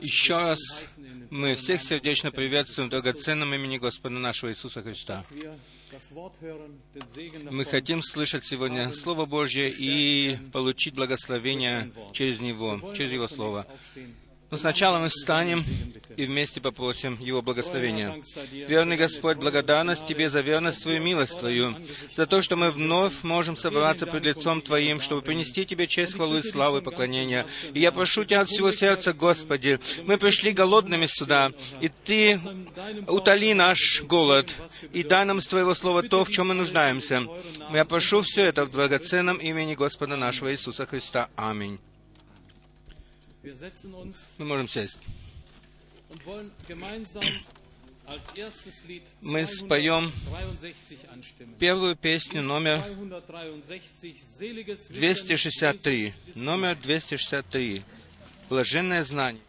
Еще раз мы всех сердечно приветствуем в драгоценном имени Господа нашего Иисуса Христа. Мы хотим слышать сегодня Слово Божье и получить благословение через Него, через Его Слово. Но сначала мы встанем и вместе попросим Его благословения. Верный Господь, благодарность Тебе за верность Твою, милость Твою, за то, что мы вновь можем собраться пред лицом Твоим, чтобы принести Тебе честь, хвалу и славу и поклонение. И я прошу Тебя от всего сердца, Господи, мы пришли голодными сюда, и Ты утоли наш голод, и дай нам с Твоего Слова то, в чем мы нуждаемся. Я прошу все это в драгоценном имени Господа нашего Иисуса Христа. Аминь. Мы можем сесть. Мы споем первую песню номер 263. Номер 263. Блаженное знание.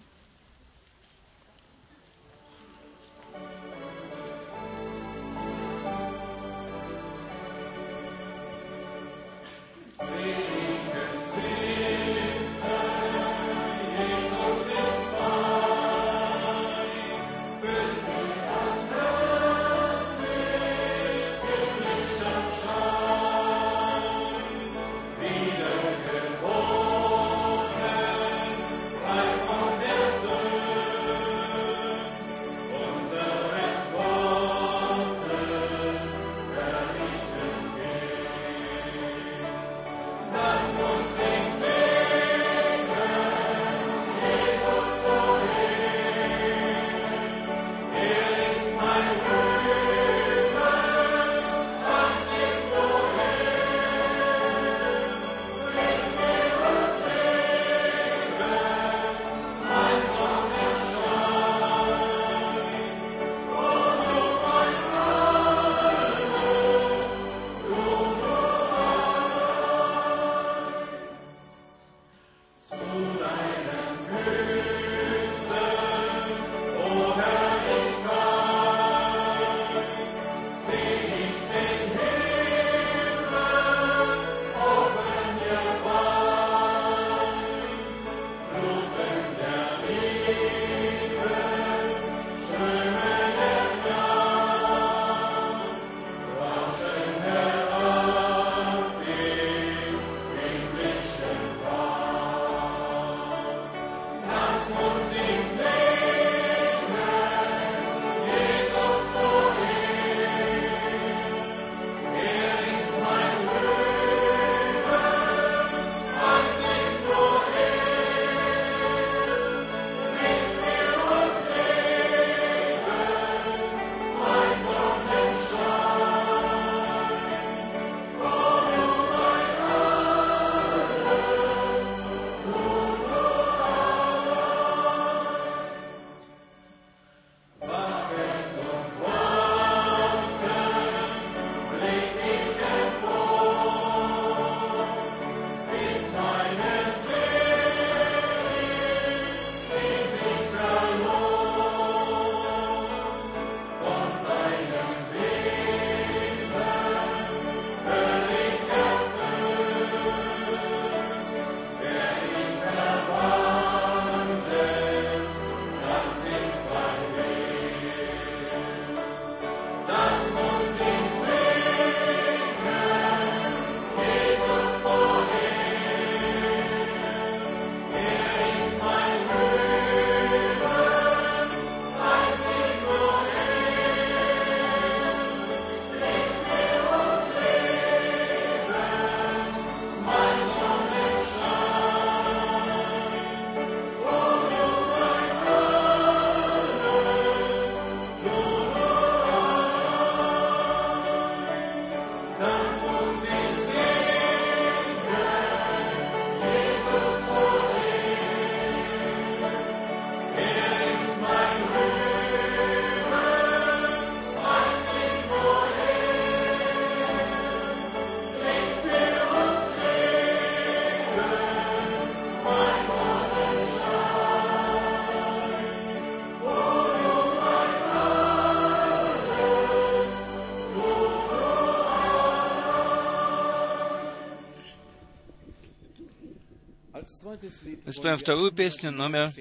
Мы споем вторую песню, номер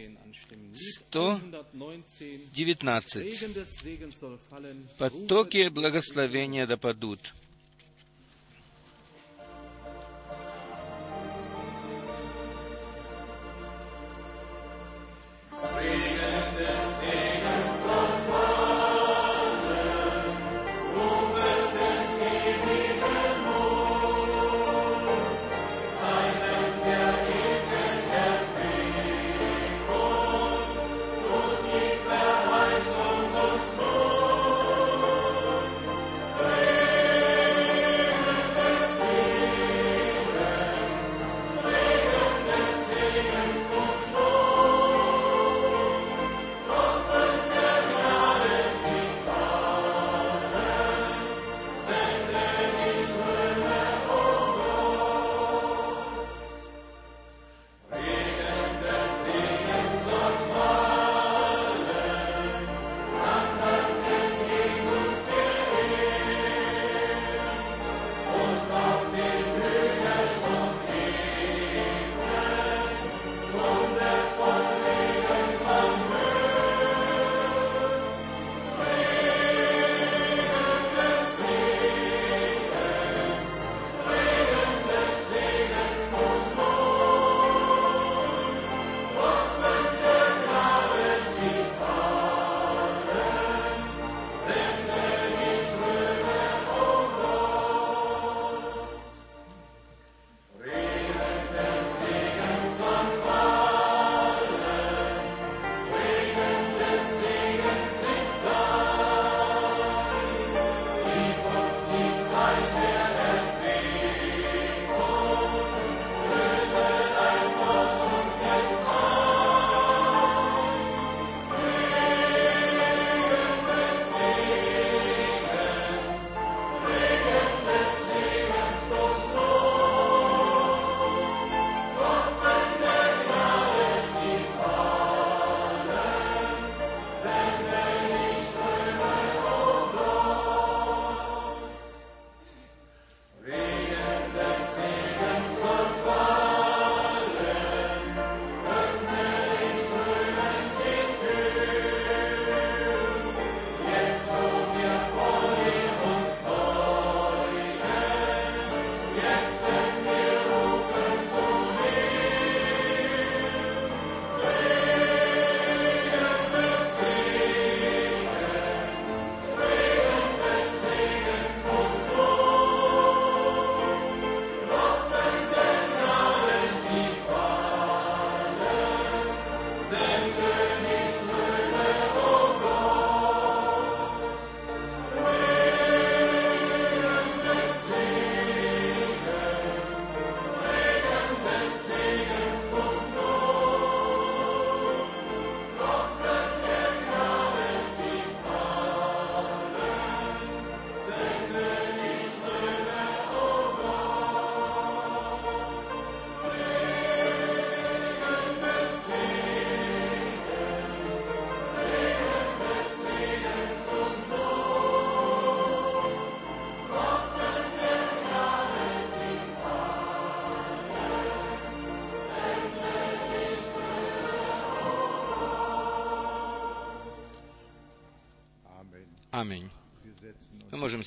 119. «Потоки благословения да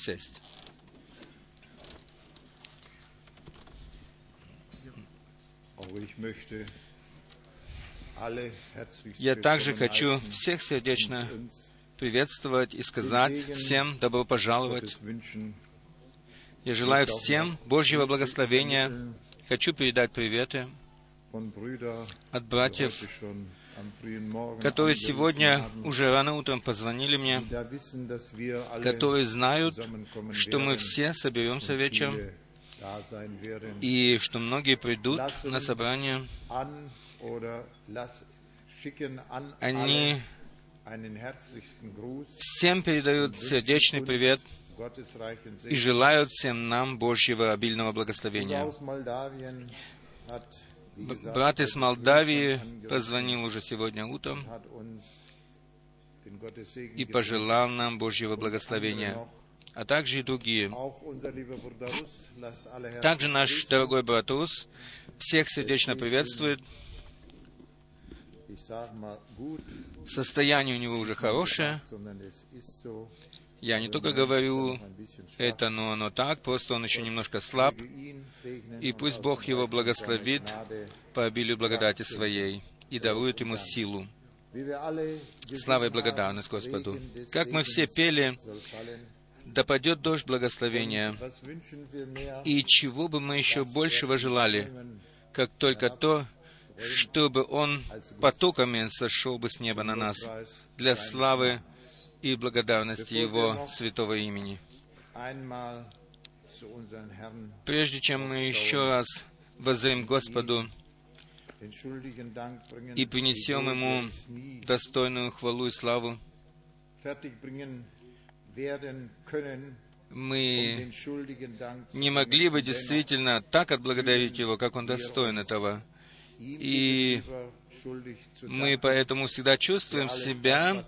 6. Я также хочу всех сердечно приветствовать и сказать всем добро пожаловать. Я желаю всем Божьего благословения. Хочу передать приветы от братьев, которые сегодня уже рано утром позвонили мне, которые знают, что мы все соберемся вечером, и что многие придут на собрание. Они всем передают сердечный привет и желают всем нам Божьего обильного благословения. Брат из Молдавии позвонил уже сегодня утром и пожелал нам Божьего благословения, а также и другие. Также наш дорогой брат Рус всех сердечно приветствует. Состояние у него уже хорошее. Я не только говорю это, но оно так, просто он еще немножко слаб. И пусть Бог его благословит по обилию благодати своей и дарует ему силу. Слава и благодарность Господу. Как мы все пели, да падет дождь благословения, и чего бы мы еще большего желали, как только то, чтобы Он потоками сошел бы с неба на нас для славы и благодарности Его святого имени. Прежде чем мы еще раз воззрим Господу и принесем Ему достойную хвалу и славу, мы Dank не могли бы действительно так отблагодарить Его, как Он достоин этого. И мы поэтому всегда чувствуем себя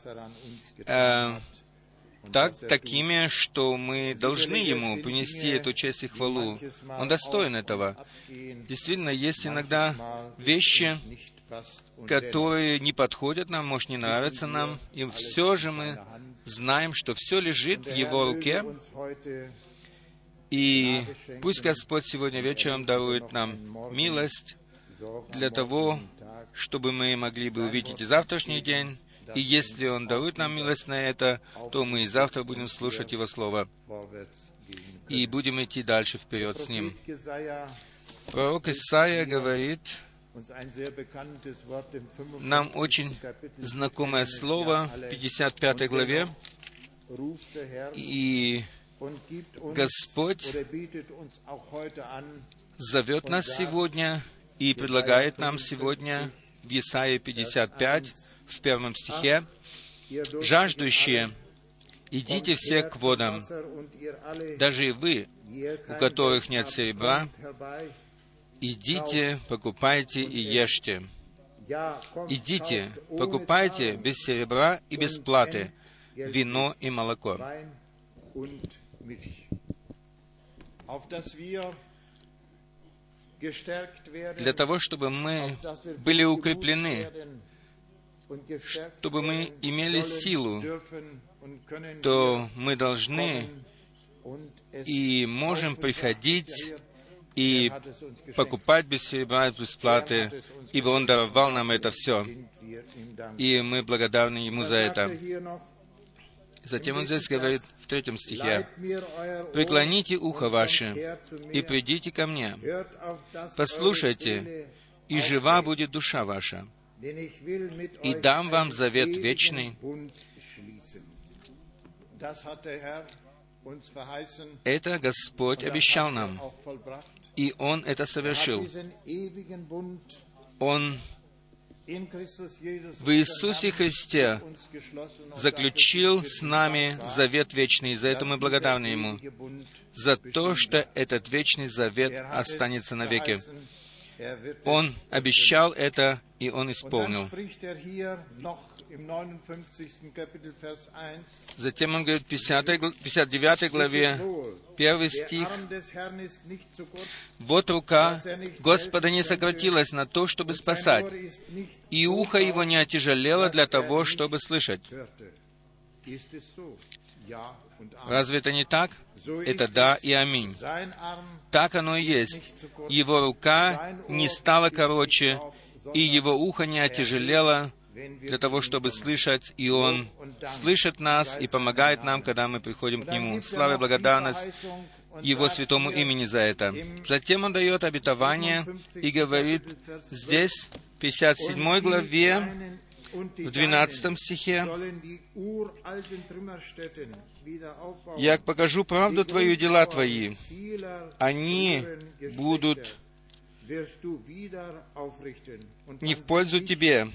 э, так такими, что мы должны Ему принести эту честь и хвалу. Он достоин этого. Действительно, есть иногда вещи, которые не подходят нам, может, не нравятся нам, и все же мы знаем, что все лежит в Его руке, и пусть Господь сегодня вечером дарует нам милость для того, чтобы мы могли бы увидеть и завтрашний день, и если Он дарует нам милость на это, то мы и завтра будем слушать Его Слово и будем идти дальше вперед с Ним. Пророк Исаия говорит uns ein sehr bekanntes Wort im 55. нам очень знакомое слово в 55 главе, и Господь зовет нас сегодня и предлагает нам сегодня в Исаии 55, в первом стихе, «Жаждущие, идите все к водам, даже и вы, у которых нет серебра, идите, покупайте и ешьте. Идите, покупайте без серебра и без платы вино и молоко, для того, чтобы мы были укреплены, чтобы мы имели силу, то мы должны и можем приходить и er, покупать без серебра и без платы, ибо Он даровал нам это все, и мы благодарны Ему за это. Er Затем Он здесь говорит в третьем стихе, «Leiht mir euer Ohr «Преклоните ухо ваше и придите ко мне, послушайте, и жива будет душа ваша, и дам вам завет вечный». Это Господь обещал er нам, и Он это Er совершил. Он в Иисусе Христе заключил с нами завет вечный, и за это мы благодарны Ему, за то, что этот вечный завет останется навеки. Он обещал это, и Он исполнил. Spricht er hier noch im 59. Kapitel Vers 1 Затем он говорит в 50 гл- 59 главе, первый Der стих, «Вот рука Господа не сократилась на то, чтобы спасать, и ухо его не отяжелело для er того, чтобы слышать». Разве это не так? Это да и аминь. Так оно и есть. Его рука не стала короче, и его ухо не отяжелело для того, чтобы слышать, и Он слышит нас и помогает нам, когда мы приходим к Нему. Слава и благодарность Его святому имени за это. Затем Он дает обетование и говорит здесь, в 57 главе, в 12 стихе, «Я покажу правду Твою, дела Твои. Они будут не в пользу Тебе,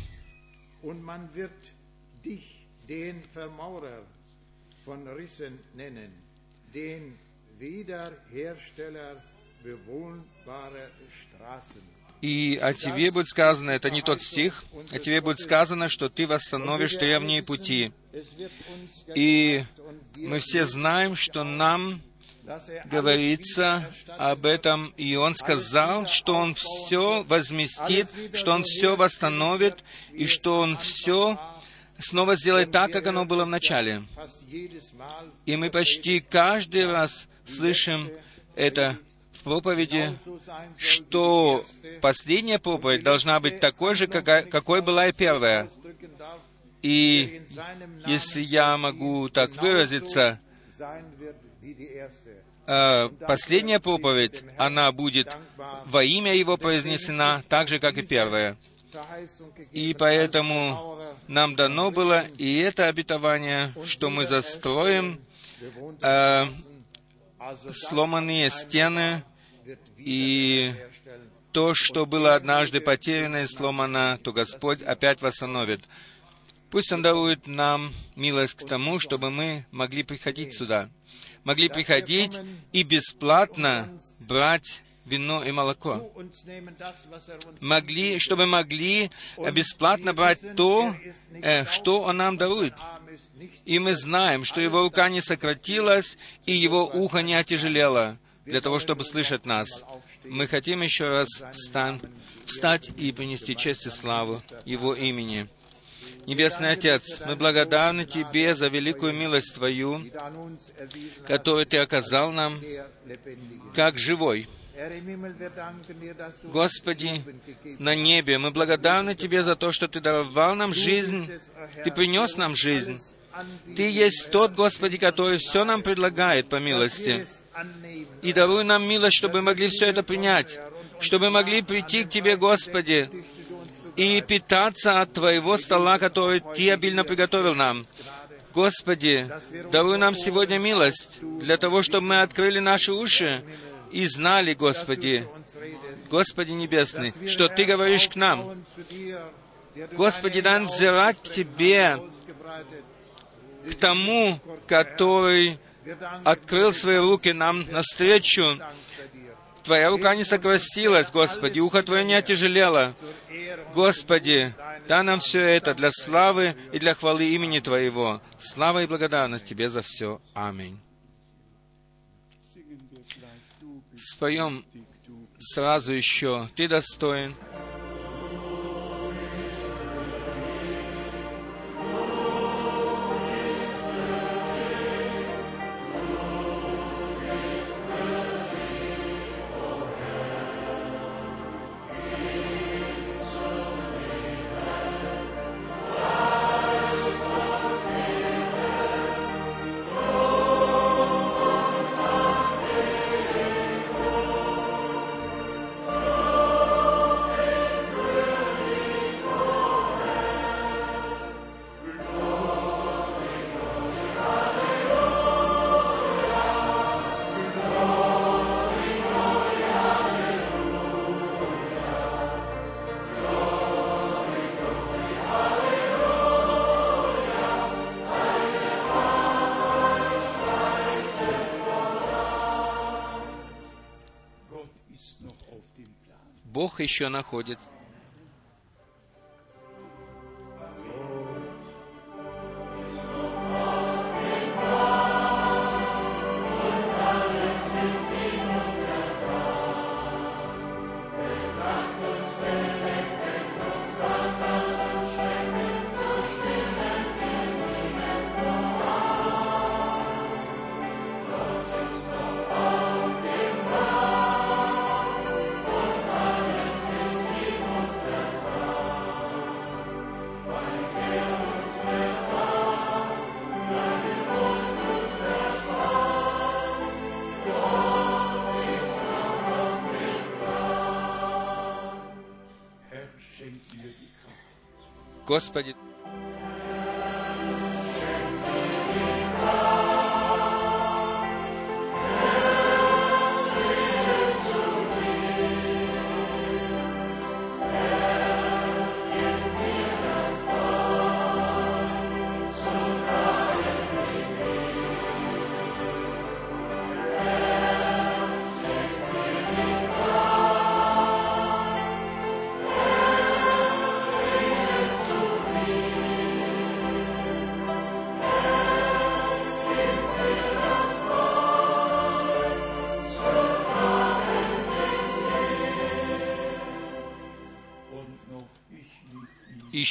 И о тебе будет сказано, это не тот стих, о тебе будет сказано, что ты восстановишь древние пути. И мы все знаем, что нам говорится об этом, и он сказал, что он все возместит, что он все восстановит, и что он все снова сделает так, как оно было в начале. И мы почти каждый раз слышим это в проповеди, что последняя проповедь должна быть такой же, какой, какой была и первая. И если я могу так выразиться, последняя проповедь, она будет во имя Его произнесена, так же, как и первая. И поэтому нам дано было и это обетование, что мы застроим э, сломанные стены и то, что было однажды потеряно и сломано, то Господь опять восстановит. Пусть Он дарует нам милость к тому, чтобы мы могли приходить сюда, могли приходить и бесплатно брать вино и молоко. Могли, чтобы могли бесплатно брать то, э, что Он нам дарует. И мы знаем, что Его рука не сократилась, и Его ухо не отяжелело для того, чтобы слышать нас. Мы хотим еще раз встань, встать и принести честь и славу Его имени. Небесный Отец, мы благодарны Тебе за великую милость Твою, которую Ты оказал нам, как живой. Господи, на небе, мы благодарны Тебе за то, что Ты давал нам жизнь, Ты принес нам жизнь. Ты есть тот, Господи, который все нам предлагает по милости. И даруй нам милость, чтобы мы могли все это принять, чтобы мы могли прийти к Тебе, Господи, и питаться от Твоего стола, который Ты обильно приготовил нам. Господи, даруй нам сегодня милость для того, чтобы мы открыли наши уши и знали, Господи, Господи Небесный, что Ты говоришь к нам. Господи, дай взирать к Тебе, к тому, который открыл свои руки нам навстречу. Твоя рука не сократилась, Господи, ухо Твое не отяжелело. Господи, дай нам все это для славы и для хвалы имени Твоего. Слава и благодарность Тебе за все. Аминь. Споем сразу еще «Ты достоин». Еще находит Господи,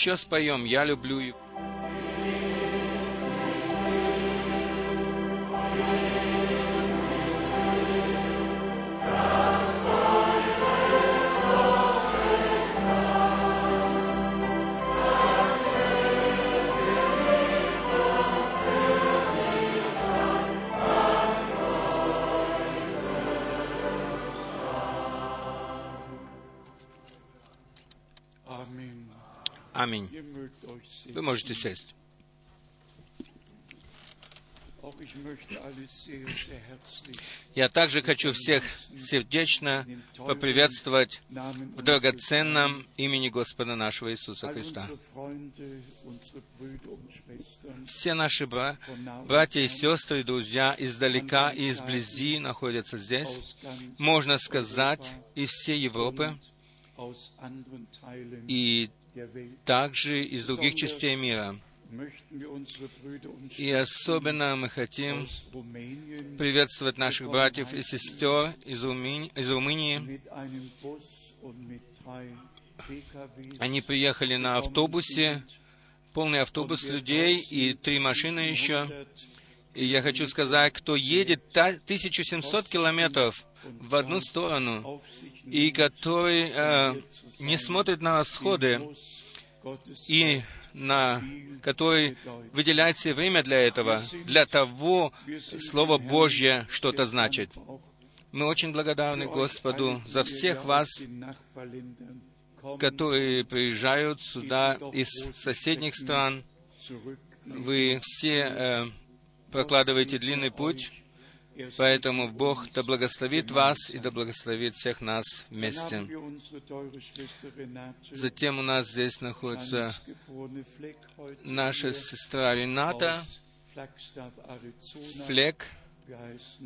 еще споем «Я люблю Я также хочу всех сердечно поприветствовать в драгоценном имени Господа нашего Иисуса Христа. Все наши бра- братья и сестры, друзья издалека и изблизи находятся здесь. Можно сказать, из всей Европы и также из других частей мира. И особенно мы хотим приветствовать наших братьев и сестер из, Румыни- из Румынии. Они приехали на автобусе, полный автобус людей и три машины еще. И я хочу сказать, кто едет та- 1700 километров в одну сторону, и который э, не смотрит на расходы, и на который выделяет себе время для этого, для того Слово Божье что-то значит. Мы очень благодарны Господу за всех вас, которые приезжают сюда из соседних стран. Вы все э, прокладываете длинный путь, поэтому Бог да благословит вас и да благословит всех нас вместе. Затем у нас здесь находится наша сестра Рената Флек.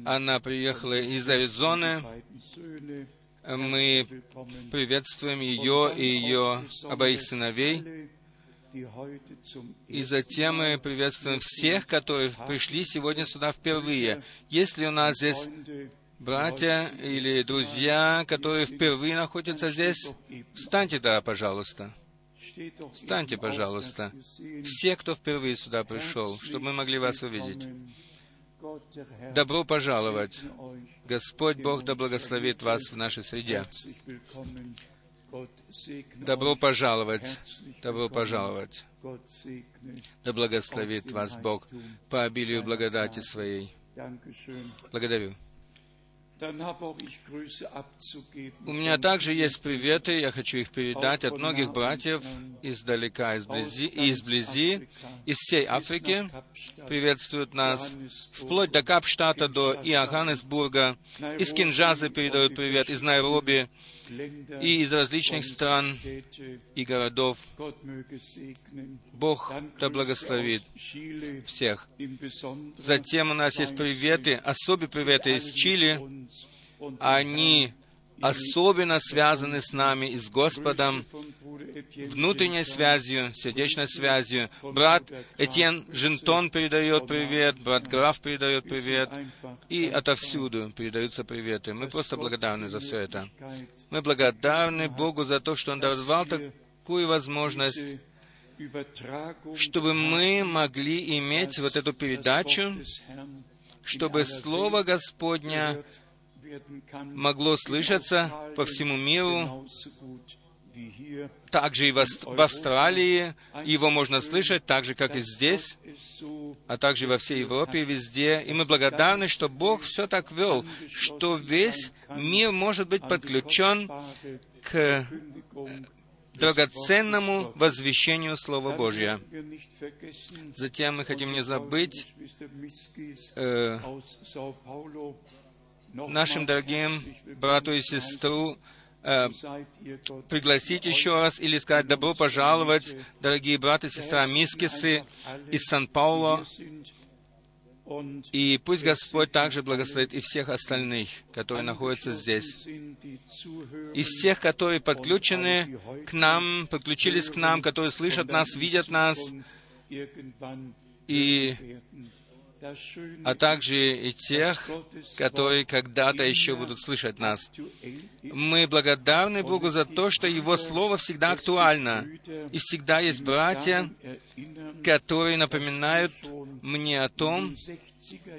Она приехала из Аризоны. Мы приветствуем ее и ее обоих сыновей. И затем мы приветствуем всех, которые пришли сегодня сюда впервые. Если у нас здесь братья или друзья, которые впервые находятся здесь, встаньте, да, пожалуйста. Встаньте, пожалуйста. Все, кто впервые сюда пришел, чтобы мы могли вас увидеть. Добро пожаловать. Господь Бог да благословит вас в нашей среде. Добро пожаловать. Добро пожаловать. Да благословит вас Бог по обилию благодати Своей. Благодарю. У меня также есть приветы, я хочу их передать от многих братьев издалека, изблизи, изблизи, из всей Африки. Приветствуют нас вплоть до Капштата, до Иоханнесбурга. Из Кинджаза передают привет, из Найроби и из различных стран и городов. Бог да благословит всех. Затем у нас есть приветы, особые приветы из Чили. Они особенно связаны с нами и с Господом, внутренней связью, сердечной связью. Брат Этьен Жентон передает привет, брат Граф передает привет, и отовсюду передаются приветы. Мы просто благодарны за все это. Мы благодарны Богу за то, что Он давал такую возможность, чтобы мы могли иметь вот эту передачу, чтобы Слово Господня могло слышаться по всему миру, также и в Австралии. Его можно слышать так же, как и здесь, а также во всей Европе везде. И мы благодарны, что Бог все так вел, что весь мир может быть подключен к драгоценному возвещению Слова Божьего. Затем мы хотим не забыть э, нашим дорогим брату и сестру э, пригласить еще раз или сказать добро пожаловать, дорогие браты и сестра Мискисы из Сан-Пауло. И пусть Господь также благословит и всех остальных, которые находятся здесь. И всех, которые подключены к нам, подключились к нам, которые слышат нас, видят нас, и а также и тех, которые когда-то еще будут слышать нас. Мы благодарны Богу за то, что Его Слово всегда актуально, и всегда есть братья, которые напоминают мне о том,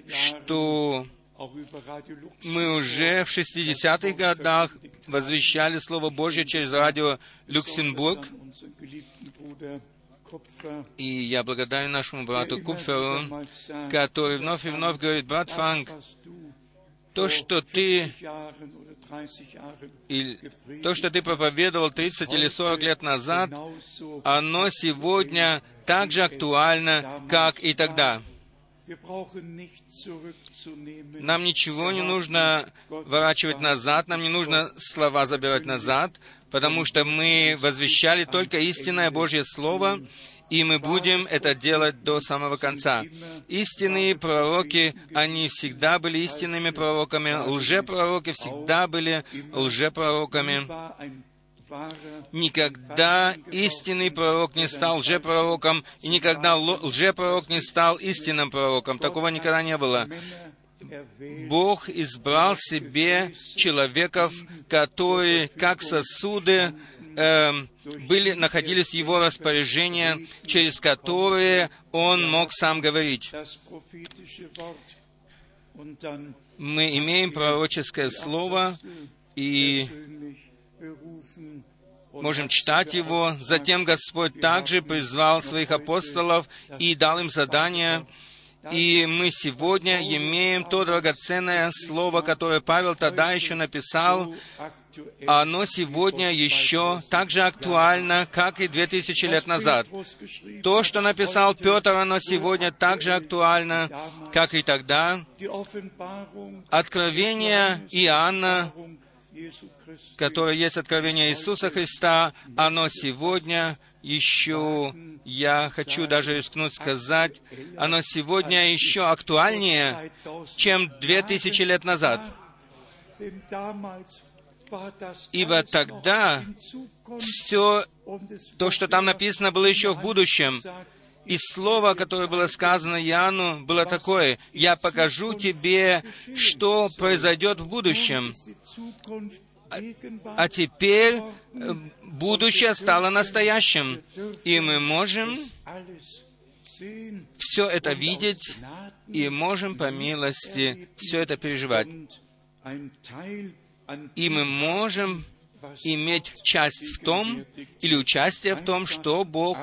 что мы уже в 60-х годах возвещали Слово Божье через радио Люксембург, и я благодарен нашему брату Купферу, который вновь и вновь говорит, брат Франк, то, что ты и то, что ты проповедовал 30 или 40 лет назад, оно сегодня так же актуально, как и тогда. Нам ничего не нужно ворачивать назад, нам не нужно слова забирать назад, потому что мы возвещали только истинное Божье Слово, и мы будем это делать до самого конца. Истинные пророки, они всегда были истинными пророками, лжепророки всегда были лжепророками. Никогда истинный пророк не стал лжепророком, и никогда лжепророк не стал истинным пророком. Такого никогда не было. Бог избрал себе человеков, которые, как сосуды, э, были, находились в его распоряжении, через которые он мог сам говорить. Мы имеем пророческое слово и можем читать его. Затем Господь также призвал своих апостолов и дал им задание и мы сегодня имеем то драгоценное слово, которое Павел тогда еще написал, оно сегодня еще так же актуально, как и две тысячи лет назад. То, что написал Петр, оно сегодня так же актуально, как и тогда. Откровение Иоанна, которое есть откровение Иисуса Христа, оно сегодня еще, я хочу даже рискнуть сказать, оно сегодня еще актуальнее, чем две тысячи лет назад. Ибо тогда все то, что там написано, было еще в будущем. И слово, которое было сказано Иоанну, было такое, «Я покажу тебе, что произойдет в будущем». А теперь э, будущее стало настоящим, и мы можем все это видеть и можем по милости все это переживать. И мы можем иметь часть в том или участие в том, что Бог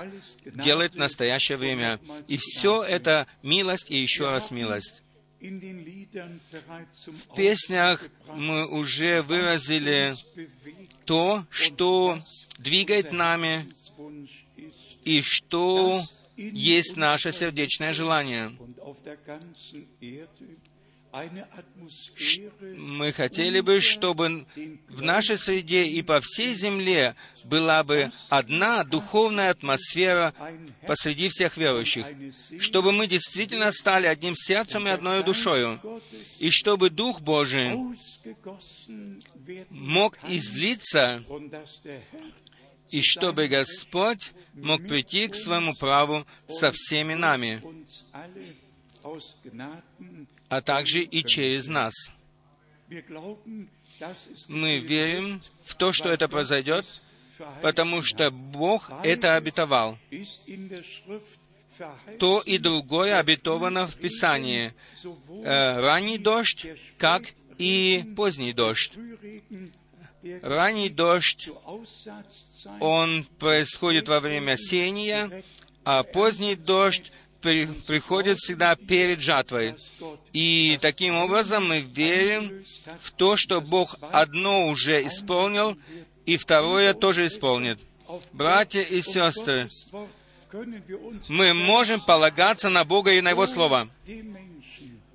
делает в настоящее время. И все это милость и еще раз милость. В песнях мы уже выразили то, что двигает нами и что есть наше сердечное желание. Мы хотели бы, чтобы в нашей среде и по всей земле была бы одна духовная атмосфера посреди всех верующих, чтобы мы действительно стали одним сердцем и одной душою, и чтобы Дух Божий мог излиться, и чтобы Господь мог прийти к своему праву со всеми нами а также и через нас. Мы верим в то, что это произойдет, потому что Бог это обетовал. То и другое обетовано в Писании. Э, ранний дождь, как и поздний дождь. Ранний дождь, он происходит во время сеяния, а поздний дождь при, приходит всегда перед жатвой. И таким образом мы верим в то, что Бог одно уже исполнил, и второе тоже исполнит. Братья и сестры, мы можем полагаться на Бога и на Его Слово.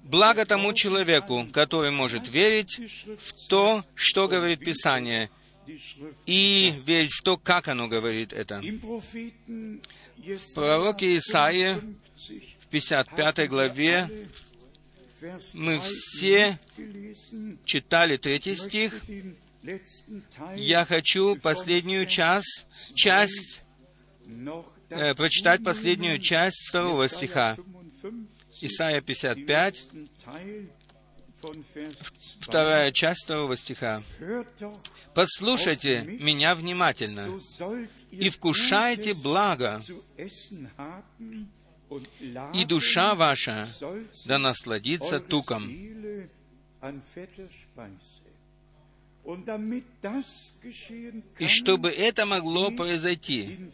Благо тому человеку, который может верить в то, что говорит Писание, и верить в то, как оно говорит это. В пророке Исаии 55 главе мы все читали третий стих. Я хочу последнюю часть, часть э, прочитать последнюю часть второго стиха. Исайя 55, вторая часть второго стиха. «Послушайте меня внимательно и вкушайте благо, и душа ваша да насладится туком». И чтобы это могло произойти,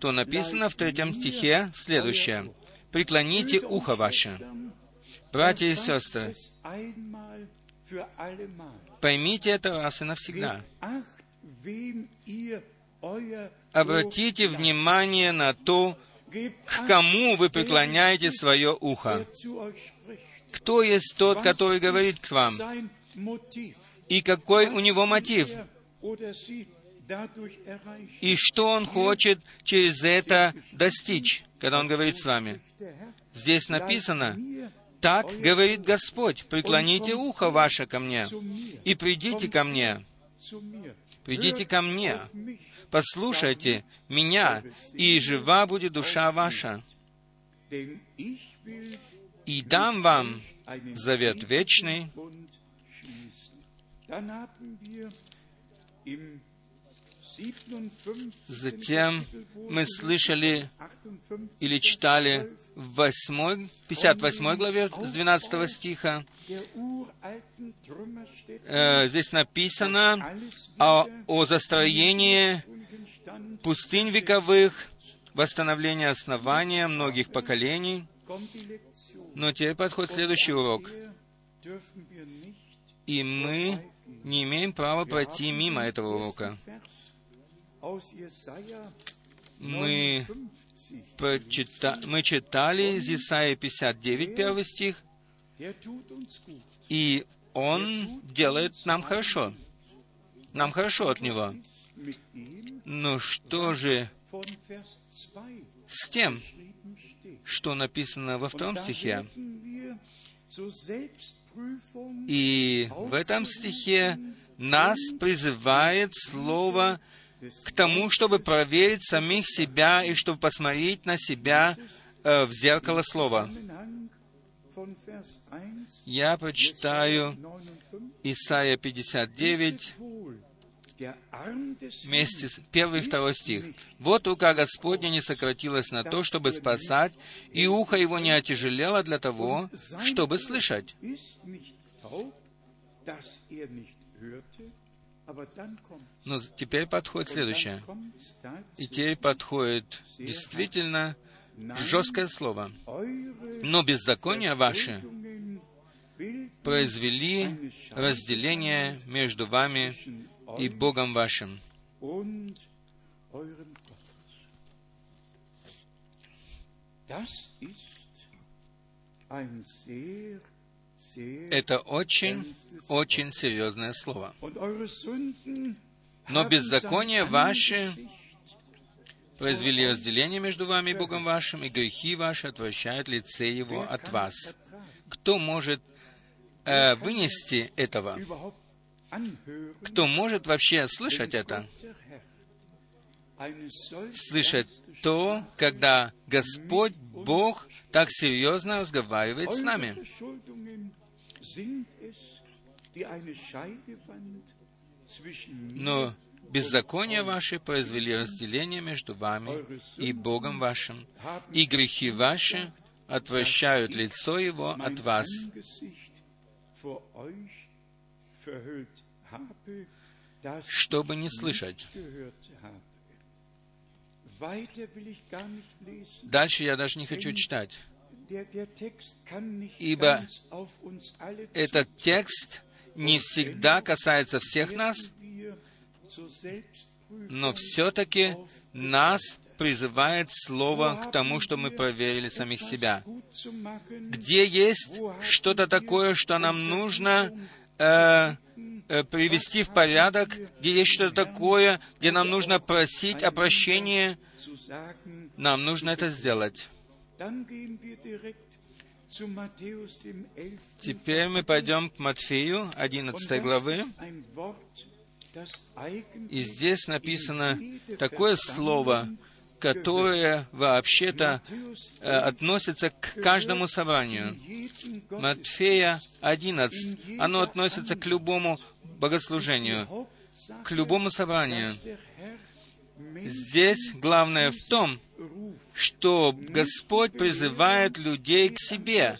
то написано в третьем стихе следующее. «Преклоните ухо ваше». Братья и сестры, поймите это раз и навсегда. Обратите внимание на то, к кому вы преклоняете свое ухо. Кто есть тот, который говорит к вам? И какой у него мотив? И что он хочет через это достичь, когда он говорит с вами? Здесь написано, «Так говорит Господь, преклоните ухо ваше ко мне и придите ко мне». Придите ко мне, послушайте меня, и жива будет душа ваша. И дам вам завет вечный. Затем мы слышали или читали в 8, 58 главе с 12 стиха, э, здесь написано о, о застроении пустынь вековых, восстановлении основания многих поколений. Но теперь подходит следующий урок. И мы не имеем права пройти мимо этого урока мы, прочита... мы читали из Исаии 59, первый стих, и Он делает нам хорошо. Нам хорошо от Него. Но что же с тем, что написано во втором стихе? И в этом стихе нас призывает слово к тому, чтобы проверить самих себя и чтобы посмотреть на себя э, в зеркало слова. Я прочитаю Исайя 59, вместе с первый и второй стих. «Вот рука Господня не сократилась на то, чтобы спасать, и ухо его не отяжелело для того, чтобы слышать». Но теперь подходит следующее. И теперь подходит действительно жесткое слово. Но беззакония ваши произвели разделение между вами и Богом вашим. Это очень, очень серьезное слово. Но беззаконие ваши произвели разделение между вами и Богом вашим, и грехи ваши отвращают лице Его от вас. Кто может э, вынести этого? Кто может вообще слышать это? Слышать то, когда Господь, Бог, так серьезно разговаривает с нами. Но беззакония ваши произвели разделение между вами и Богом вашим, и грехи ваши отвращают лицо Его от вас. Чтобы не слышать. Дальше я даже не хочу читать, ибо этот текст не всегда касается всех нас, но все-таки нас призывает Слово к тому, что мы проверили самих себя. Где есть что-то такое, что нам нужно э, привести в порядок, где есть что-то такое, где нам нужно просить о прощении, нам нужно это сделать. Теперь мы пойдем к Матфею, 11 главы. И здесь написано такое слово, которое вообще-то э, относится к каждому собранию. Матфея 11. Оно относится к любому богослужению, к любому собранию. Здесь главное в том, что Господь призывает людей к себе.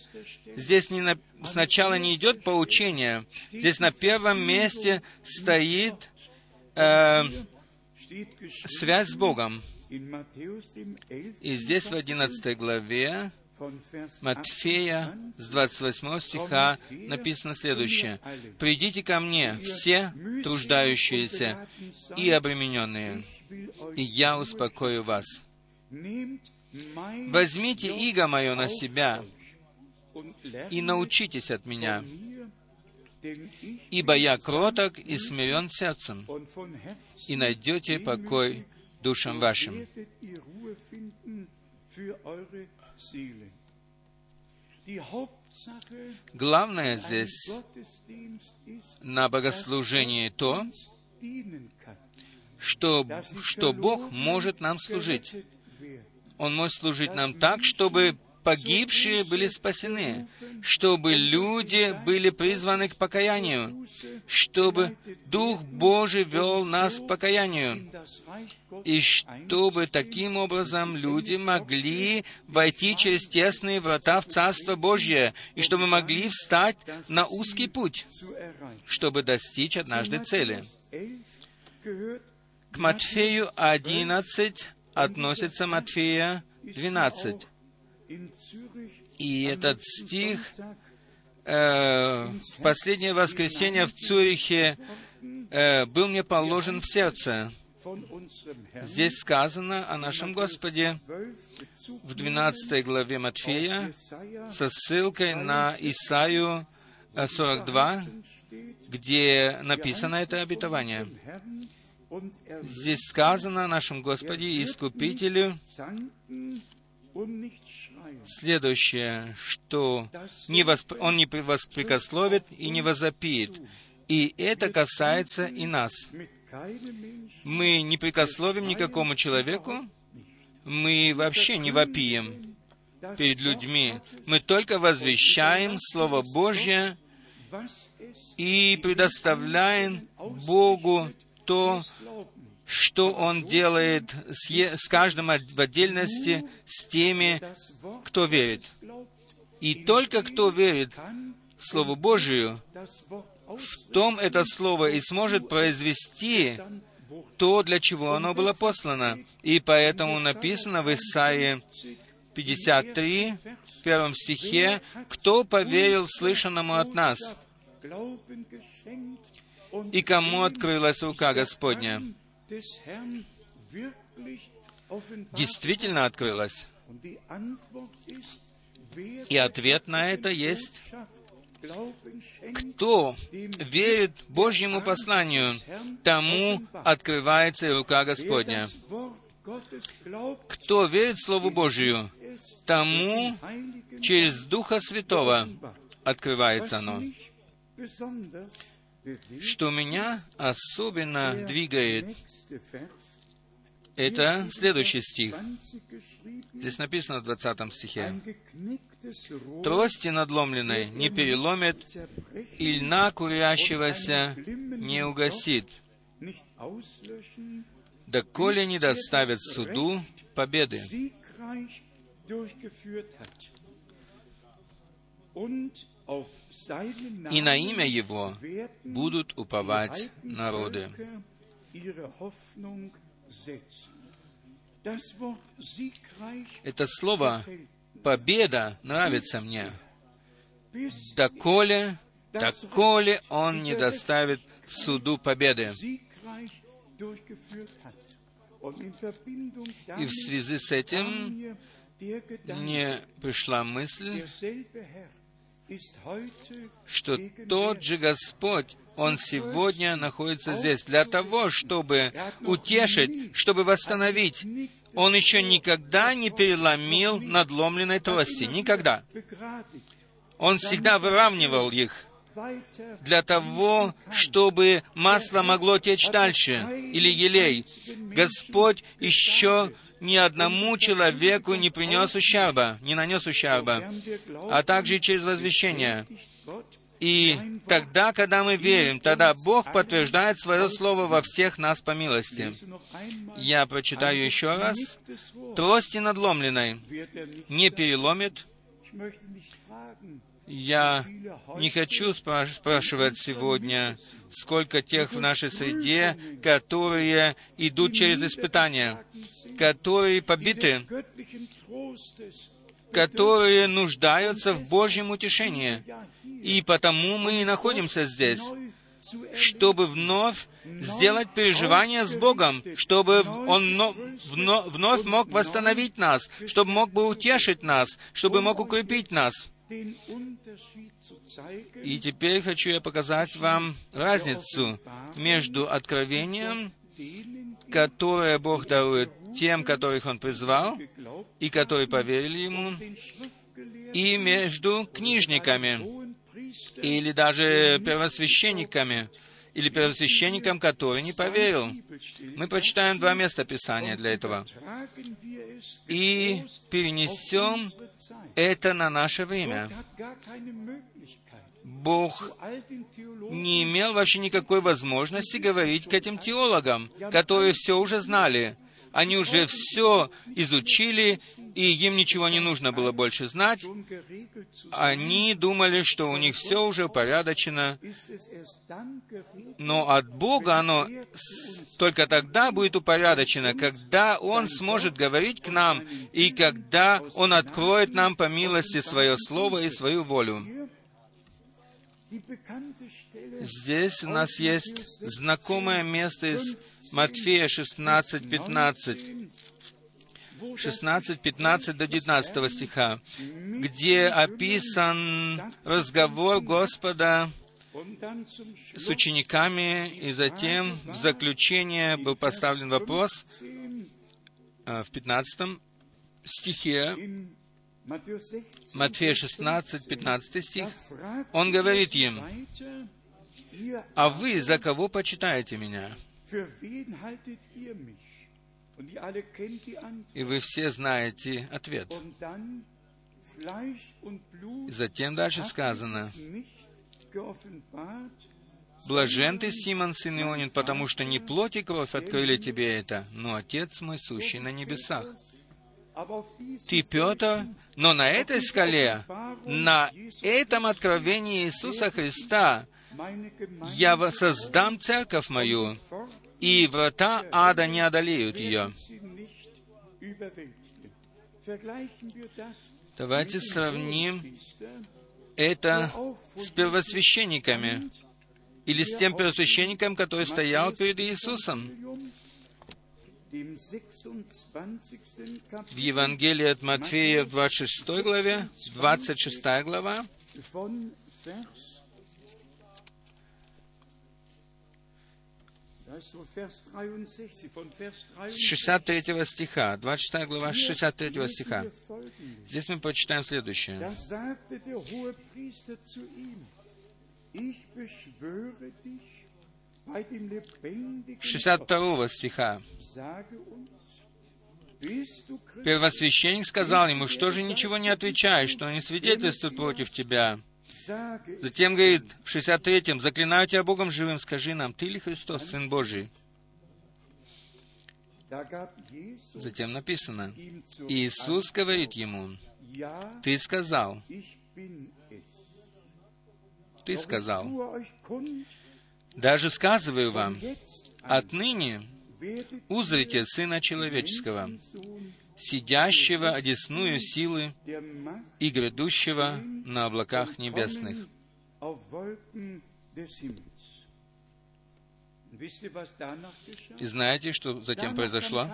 Здесь не на, сначала не идет поучение. Здесь на первом месте стоит э, связь с Богом. И здесь в 11 главе Матфея с 28 стиха написано следующее. «Придите ко мне, все труждающиеся и обремененные, и я успокою вас. Возьмите иго мое на себя и научитесь от меня, ибо я кроток и смирен сердцем, и найдете покой душам вашим. Главное здесь на богослужении то, что, что Бог может нам служить. Он может служить нам так, чтобы погибшие были спасены, чтобы люди были призваны к покаянию, чтобы Дух Божий вел нас к покаянию, и чтобы таким образом люди могли войти через тесные врата в Царство Божье, и чтобы могли встать на узкий путь, чтобы достичь однажды цели. К Матфею 11 относится Матфея 12. И этот стих э, в последнее воскресенье в Цюрихе э, был мне положен в сердце. Здесь сказано о нашем Господе в 12 главе Матфея со ссылкой на Исаию 42, где написано это обетование. Здесь сказано о нашем Господе и Искупителю следующее, что не восп... он не воспрекословит и не возопит. И это касается и нас. Мы не прикословим никакому человеку, мы вообще не вопием перед людьми. Мы только возвещаем Слово Божье и предоставляем Богу то, что Он делает с, е- с каждым в отдельности, с теми, кто верит. И только кто верит Слову Божию, в том это Слово и сможет произвести то, для чего оно было послано. И поэтому написано в Исаии 53, в первом стихе, «Кто поверил слышанному от нас?» И кому открылась рука Господня? Действительно открылась. И ответ на это есть кто верит Божьему посланию, тому открывается рука Господня. Кто верит Слову Божию, тому через Духа Святого открывается оно. Что меня особенно двигает, это следующий стих. Здесь написано в 20 стихе. «Трости надломленной не переломит, и льна курящегося не угасит, доколе не доставят суду победы». И на имя Его будут уповать народы. Это слово «победа» нравится мне. Доколе, доколе Он не доставит суду победы. И в связи с этим мне пришла мысль, что тот же Господь, Он сегодня находится здесь для того, чтобы утешить, чтобы восстановить. Он еще никогда не переломил надломленной трости. Никогда. Он всегда выравнивал их для того, чтобы масло могло течь дальше, или елей. Господь еще ни одному человеку не принес ущерба, не нанес ущерба, а также через возвещение. И тогда, когда мы верим, тогда Бог подтверждает свое слово во всех нас по милости. Я прочитаю еще раз. Трости надломленной не переломит. Я не хочу спрашивать сегодня, сколько тех в нашей среде, которые идут через испытания, которые побиты, которые нуждаются в Божьем утешении. И потому мы и находимся здесь, чтобы вновь сделать переживание с Богом, чтобы Он вновь мог восстановить нас, чтобы мог бы утешить нас, чтобы мог укрепить нас. И теперь хочу я показать вам разницу между откровением, которое Бог дарует тем, которых Он призвал, и которые поверили Ему, и между книжниками, или даже первосвященниками, или первосвященником, который не поверил. Мы прочитаем два места Писания для этого. И перенесем это на наше время. Бог не имел вообще никакой возможности говорить к этим теологам, которые все уже знали. Они уже все изучили, и им ничего не нужно было больше знать. Они думали, что у них все уже упорядочено. Но от Бога оно только тогда будет упорядочено, когда Он сможет говорить к нам, и когда Он откроет нам по милости свое Слово и свою волю. Здесь у нас есть знакомое место из Матфея 16, 15. 16, 15 до 19 стиха, где описан разговор Господа с учениками, и затем в заключение был поставлен вопрос э, в 15 стихе, Матфея 16, 15 стих, он говорит им, «А вы за кого почитаете меня?» И вы все знаете ответ. Затем дальше сказано, «Блажен ты, Симон, сын Ионин, потому что не плоть и кровь открыли тебе это, но Отец мой, сущий на небесах». Ты, Петр, но на этой скале, на этом откровении Иисуса Христа, я создам церковь мою, и врата ада не одолеют ее. Давайте сравним это с первосвященниками или с тем первосвященником, который стоял перед Иисусом. В Евангелии от Матфея в 26 главе, 26 глава, с 63 стиха, 26 глава, 63 стиха. Здесь мы прочитаем следующее. 62 стиха. Первосвященник сказал ему, что же ничего не отвечаешь, что они свидетельствуют против тебя. Затем говорит в 63-м, «Заклинаю тебя Богом живым, скажи нам, ты ли Христос, Сын Божий?» Затем написано, Иисус говорит ему, «Ты сказал, ты сказал, даже сказываю вам, отныне узрите Сына Человеческого, сидящего одесную силы и грядущего на облаках небесных. И знаете, что затем произошло?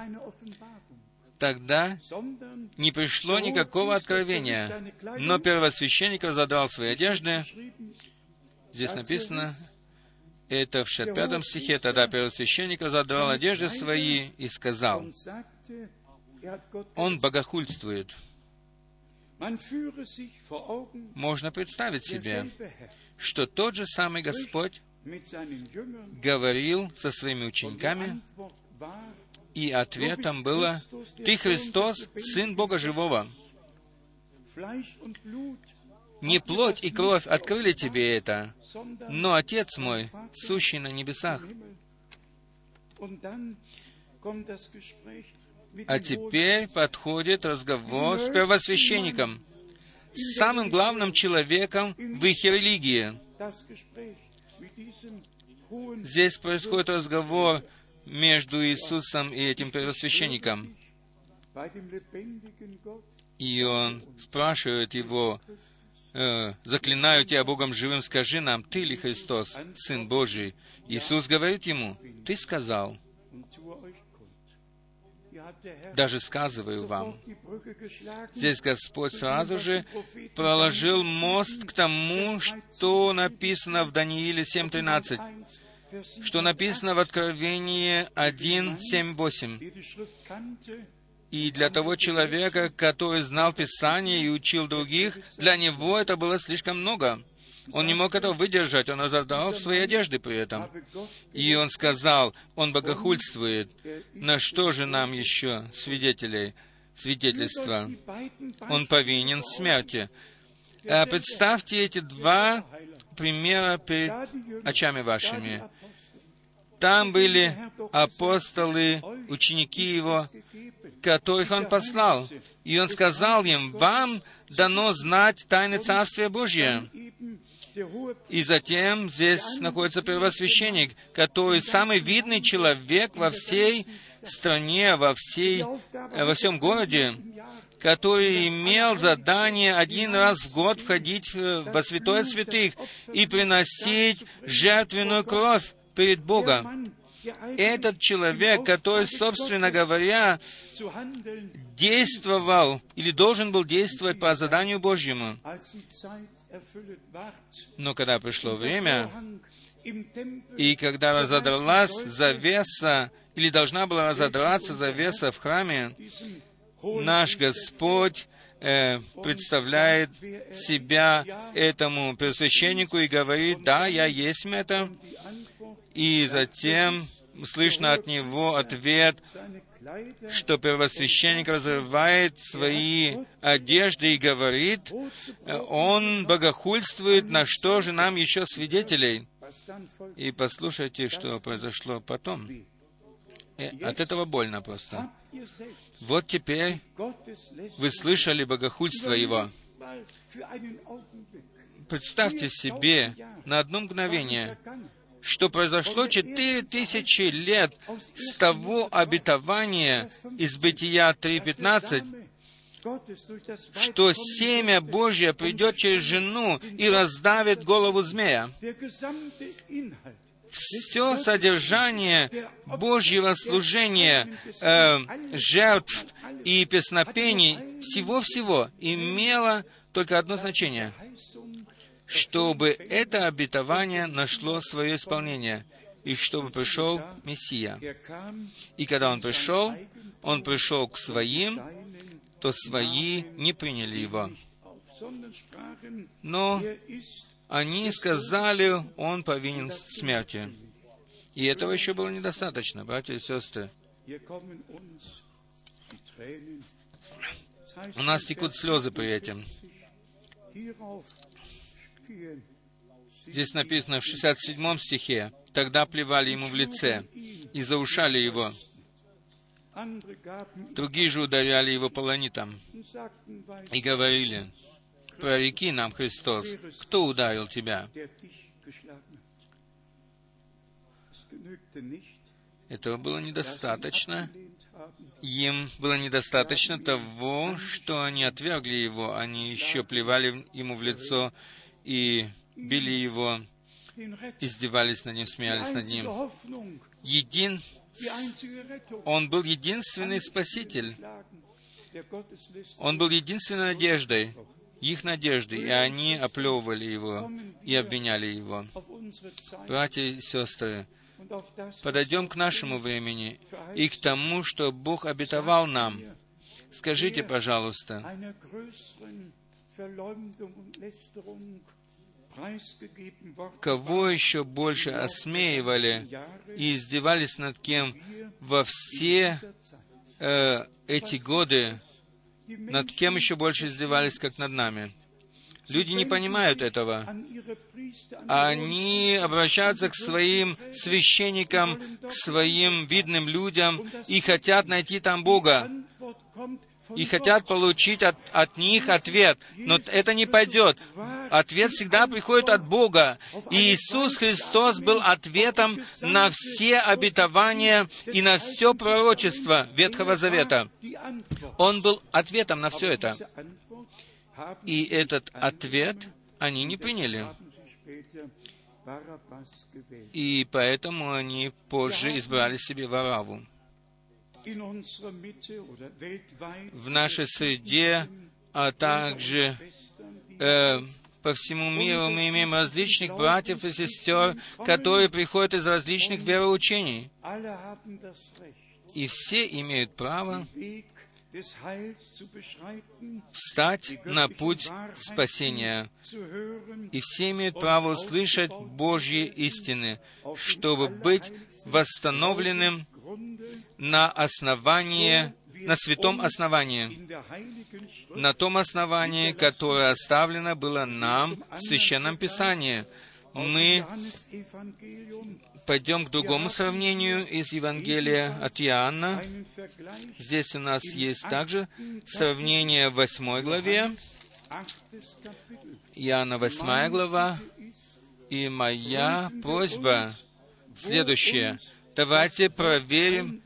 Тогда не пришло никакого откровения, но первосвященник разодрал свои одежды. Здесь написано, это в 65 стихе, тогда первосвященник разодрал одежды свои и сказал, он богохульствует. Можно представить себе, что тот же самый Господь говорил со своими учениками, и ответом было, «Ты Христос, Сын Бога Живого». Не плоть и кровь открыли тебе это, но Отец мой, сущий на небесах. А теперь подходит разговор с первосвященником, с самым главным человеком в их религии. Здесь происходит разговор между Иисусом и этим первосвященником. И он спрашивает его, э, «Заклинаю тебя Богом живым, скажи нам, ты ли Христос, Сын Божий?» Иисус говорит ему, «Ты сказал, даже сказываю вам». Здесь Господь сразу же проложил мост к тому, что написано в Данииле 7.13, 1, Vers 7, что написано в Откровении 1, 7, 8. der die Schrift kannte, И для того человека, который знал Писание и учил других, для него это было слишком много. Он не мог этого выдержать, он разорвал свои одежды при этом. И он сказал, он богохульствует. На что же нам еще свидетелей, свидетельства? Он повинен смерти. А Представьте эти два примера перед очами вашими. Там были апостолы, ученики его, которых он послал. И он сказал им, вам дано знать тайны Царствия Божия. И затем здесь находится первосвященник, который самый видный человек во всей стране, во, всей, э, во всем городе, который имел задание один раз в год входить в- во святое святых и приносить жертвенную кровь перед Богом. Этот человек, который, собственно говоря, действовал или должен был действовать по заданию Божьему. Но когда пришло время, и когда разодралась завеса, или должна была разодраться завеса в храме, наш Господь э, представляет себя этому первосвященнику и говорит, да, я есть это, и затем слышно от него ответ, что первосвященник разрывает свои одежды и говорит, он богохульствует, на что же нам еще свидетелей? И послушайте, что произошло потом. Э, От этого больно просто. Вот теперь вы слышали богохульство его. Представьте себе на одно мгновение. Что произошло четыре тысячи лет с того обетования из Бытия 3.15, Gottes durch das Weib что семя. Божье придет через жену и раздавит голову змея. Все содержание Божьего служения, э, жертв и песнопений, всего-всего имело только одно значение, чтобы это обетование нашло свое исполнение, и чтобы пришел Мессия. И когда Он пришел, Он пришел к своим, то свои не приняли Его. Но они сказали, Он повинен смерти. И этого еще было недостаточно, братья и сестры. У нас текут слезы при этом. Здесь написано в 67 стихе, «Тогда плевали ему в лице и заушали его, другие же ударяли его полонитом и говорили, «Прореки нам, Христос, кто ударил тебя?» Этого было недостаточно. Им было недостаточно того, что они отвергли его, они еще плевали ему в лицо и били его, издевались над ним, смеялись над ним. Един, он был единственный спаситель, он был единственной надеждой, их надеждой, и они оплевывали его и обвиняли его. Братья и сестры, подойдем к нашему времени и к тому, что Бог обетовал нам. Скажите, пожалуйста, кого еще больше осмеивали и издевались над кем во все э, эти годы, над кем еще больше издевались, как над нами. Люди не понимают этого. Они обращаются к своим священникам, к своим видным людям и хотят найти там Бога. И хотят получить от, от них ответ. Но это не пойдет. Ответ всегда приходит от Бога. И Иисус Христос был ответом на все обетования и на все пророчество Ветхого Завета. Он был ответом на все это. И этот ответ они не приняли. И поэтому они позже избрали себе Вараву. В нашей среде, а также э, по всему миру мы имеем различных братьев и сестер, которые приходят из различных вероучений. И все имеют право встать на путь спасения. И все имеют право услышать Божьи истины, чтобы быть восстановленным на основании, на святом основании, на том основании, которое оставлено было нам в Священном Писании. Мы пойдем к другому сравнению из Евангелия от Иоанна. Здесь у нас есть также сравнение в восьмой главе. Иоанна восьмая глава. И моя просьба следующая. Давайте проверим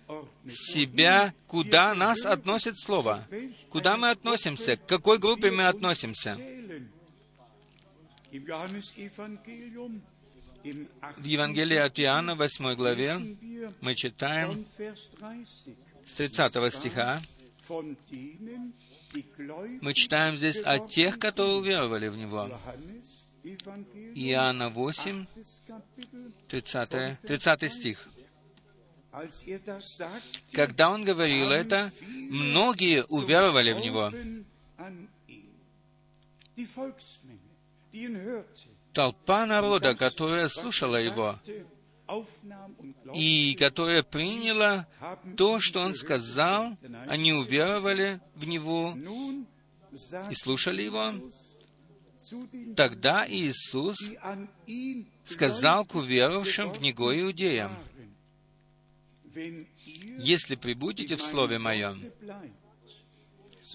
себя, куда нас относит Слово. Куда мы относимся? К какой группе мы относимся? В Евангелии от Иоанна, 8 главе, мы читаем с 30 стиха, мы читаем здесь о тех, которые уверовали в Него. Иоанна 8, 30, 30 стих. Когда он говорил это, многие уверовали в Него. Толпа народа, которая слушала его и которая приняла то, что он сказал, они уверовали в него и слушали его, тогда Иисус сказал к уверовавшим в Него иудеям, «Если прибудете в Слове Моем,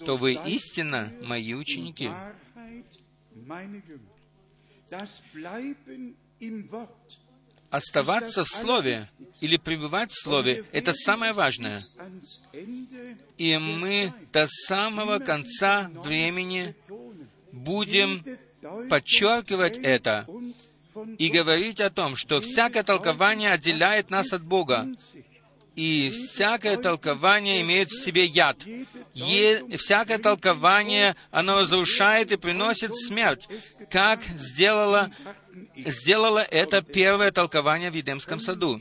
то вы истинно Мои ученики, Оставаться в Слове или пребывать в Слове — это самое важное. И мы до самого конца времени будем подчеркивать это и говорить о том, что всякое толкование отделяет нас от Бога, и всякое толкование имеет в себе яд. Е, всякое толкование, оно разрушает и приносит смерть, как сделало, сделало это первое толкование в Едемском саду.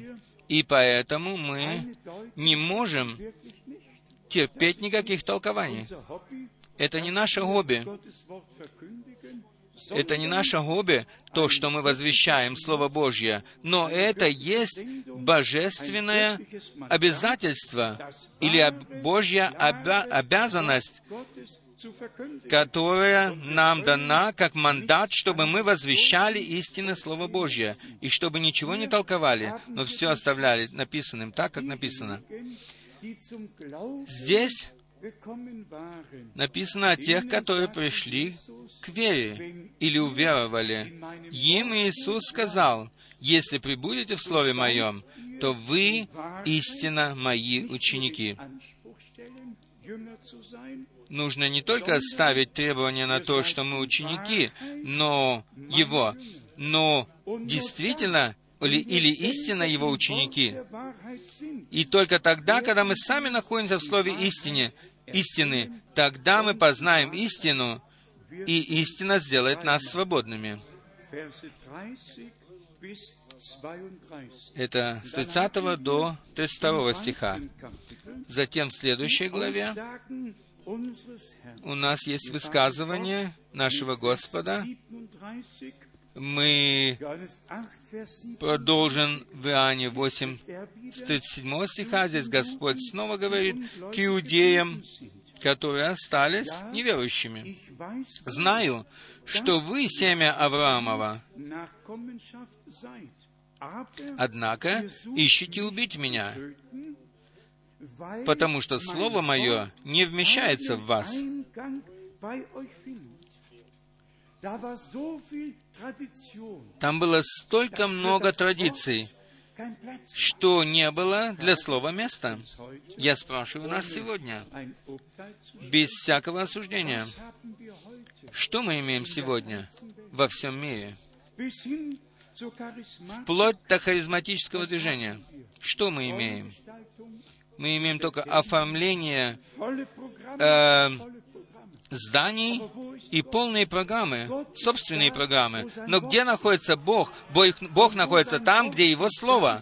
И поэтому мы не можем терпеть никаких толкований. Это не наше хобби. Это не наше хобби, то, что мы возвещаем Слово Божье, но это есть божественное обязательство или Божья обя- обязанность, которая нам дана как мандат, чтобы мы возвещали истины Слова Божье, и чтобы ничего не толковали, но все оставляли написанным так, как написано. Здесь написано о тех, которые пришли к вере или уверовали. Им Иисус сказал, «Если прибудете в Слове Моем, то вы истинно Мои ученики». Нужно не только ставить требования на то, что мы ученики, но Его, но действительно или, или истинно Его ученики. И только тогда, когда мы сами находимся в Слове истине, истины, тогда мы познаем истину, и истина сделает нас свободными. Это с 30 до 32 стиха. Затем в следующей главе у нас есть высказывание нашего Господа Мы Johannes 8, Vers 7. продолжим в Иоанне 8, Er wieder с 37 стиха. Здесь Господь снова говорит к иудеям, которые остались неверующими. «Знаю, что вы семя Авраамова, однако ищете убить меня, потому что Слово Мое не вмещается в вас». Там было столько много традиций, что не было для слова места. Я спрашиваю нас сегодня, без всякого осуждения, что мы имеем сегодня во всем мире? Вплоть до харизматического движения. Что мы имеем? Мы имеем только оформление volle зданий и полные программы, собственные программы. Но где находится Бог? Бог, находится там, где Его Слово.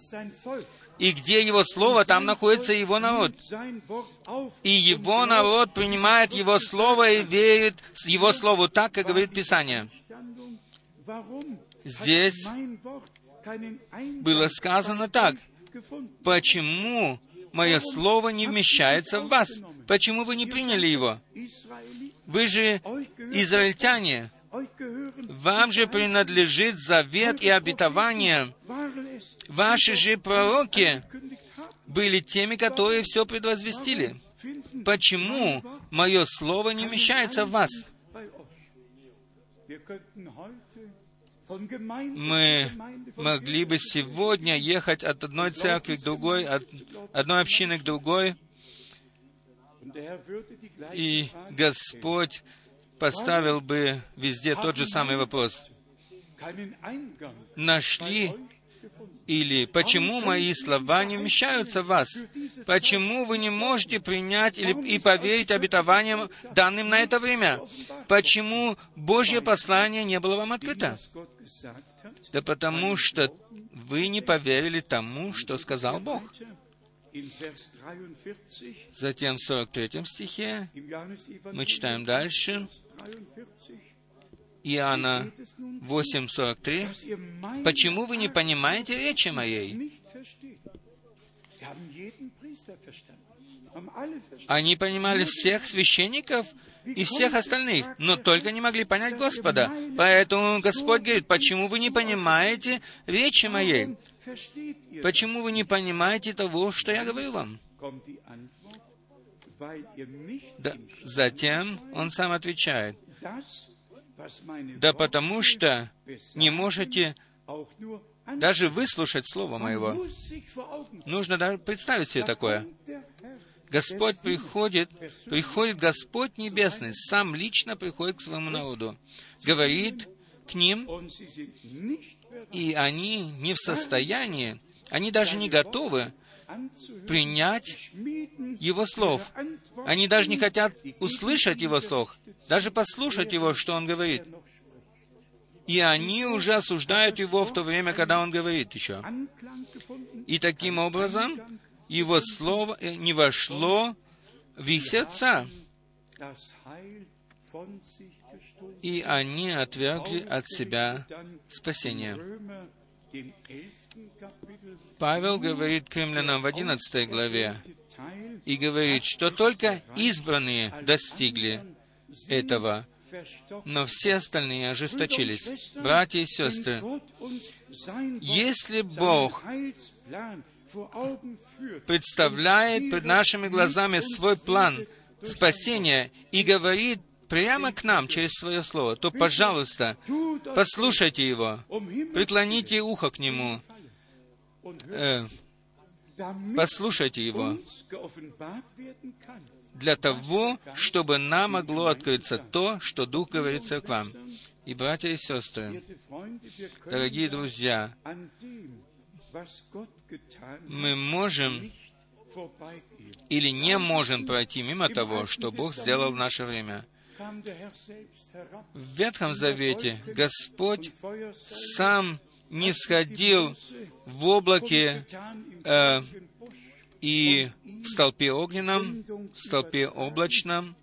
И где Его Слово, там находится Его народ. И Его народ принимает Его Слово и верит Его Слову так, как говорит Писание. Здесь было сказано так. Почему мое слово не вмещается в вас? Почему вы не приняли его? Вы же израильтяне. Вам же принадлежит завет и обетование. Ваши же пророки были теми, которые все предвозвестили. Почему мое слово не вмещается в вас? Мы могли бы сегодня ехать от одной церкви к другой, от одной общины к другой, и Господь поставил бы везде тот же самый вопрос. Нашли или почему мои слова не вмещаются в вас? Почему вы не можете принять или, и поверить обетованиям, данным на это время? Почему Божье послание не было вам открыто? Да потому что вы не поверили тому, что сказал Бог. Затем в 43 стихе мы читаем дальше, Vers 43, Iоанна geht es nun 8.43. dass ihr meine Почему вы не понимаете речи моей? Они понимали всех священников и всех остальных, но только не могли понять Господа. Поэтому Господь говорит, почему вы не понимаете речи моей? Почему вы не понимаете того, что я говорю вам? Да, затем он сам отвечает, да потому что не можете даже выслушать Слово Моего. Нужно даже представить себе такое. Господь приходит, приходит Господь Небесный, сам лично приходит к своему народу, говорит к ним, и они не в состоянии, они даже не готовы принять Его слов. Они даже не хотят услышать Его слов, даже послушать Его, что Он говорит. И они уже осуждают Его в то время, когда Он говорит еще. И таким образом Его Слово э, не вошло в их сердца, и они отвергли от себя спасение. Römer, dem 11. Kapitel, Павел говорит к римлянам в 11 главе и говорит, что только избранные достигли этого, но все остальные ожесточились. Братья и сестры, если Бог представляет пред нашими глазами свой план спасения и говорит прямо к нам через свое слово, то, пожалуйста, послушайте его, преклоните ухо к нему, э, послушайте его, для того, чтобы нам могло открыться то, что Дух говорит церквам. И, братья и сестры, дорогие друзья, мы можем или не можем пройти мимо того, что Бог сделал в наше время. В Ветхом Завете Господь сам не сходил в облаке э, и в столпе огненном, в столпе облачном,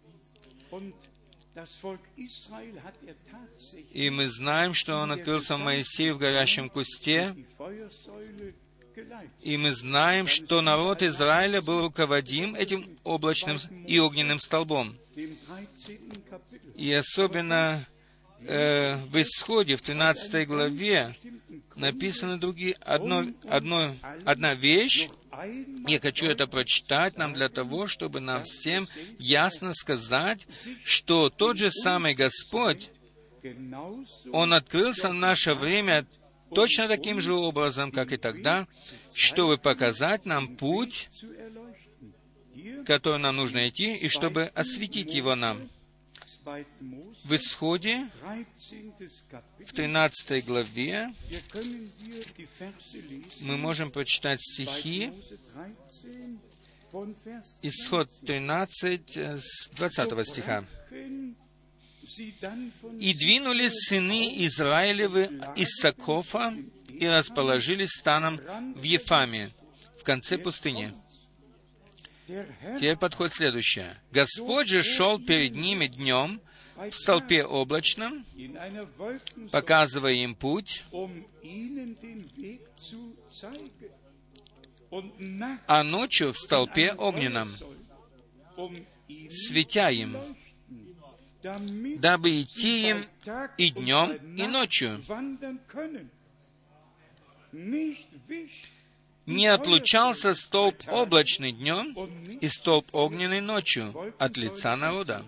И мы знаем, что он открылся Моисею в горящем кусте, и мы знаем, что народ Израиля был руководим этим облачным и огненным столбом. И особенно э, в Исходе, в 13 главе, написаны другие, одно, одно, одна вещь, я хочу это прочитать нам для того, чтобы нам всем ясно сказать, что тот же самый Господь, Он открылся в наше время точно таким же образом, как и тогда, чтобы показать нам путь, который нам нужно идти, и чтобы осветить его нам. В Исходе, в 13 главе, мы можем прочитать стихи, Исход 13, с 20 стиха. «И двинулись сыны Израилевы из Сакофа и расположились станом в Ефаме, в конце пустыни». Теперь подходит следующее. «Господь же шел перед ними днем в столпе облачном, показывая им путь, а ночью в столпе огненном, светя им, дабы идти им и днем, и ночью. Не отлучался столб облачный днем и столб огненный ночью от лица народа.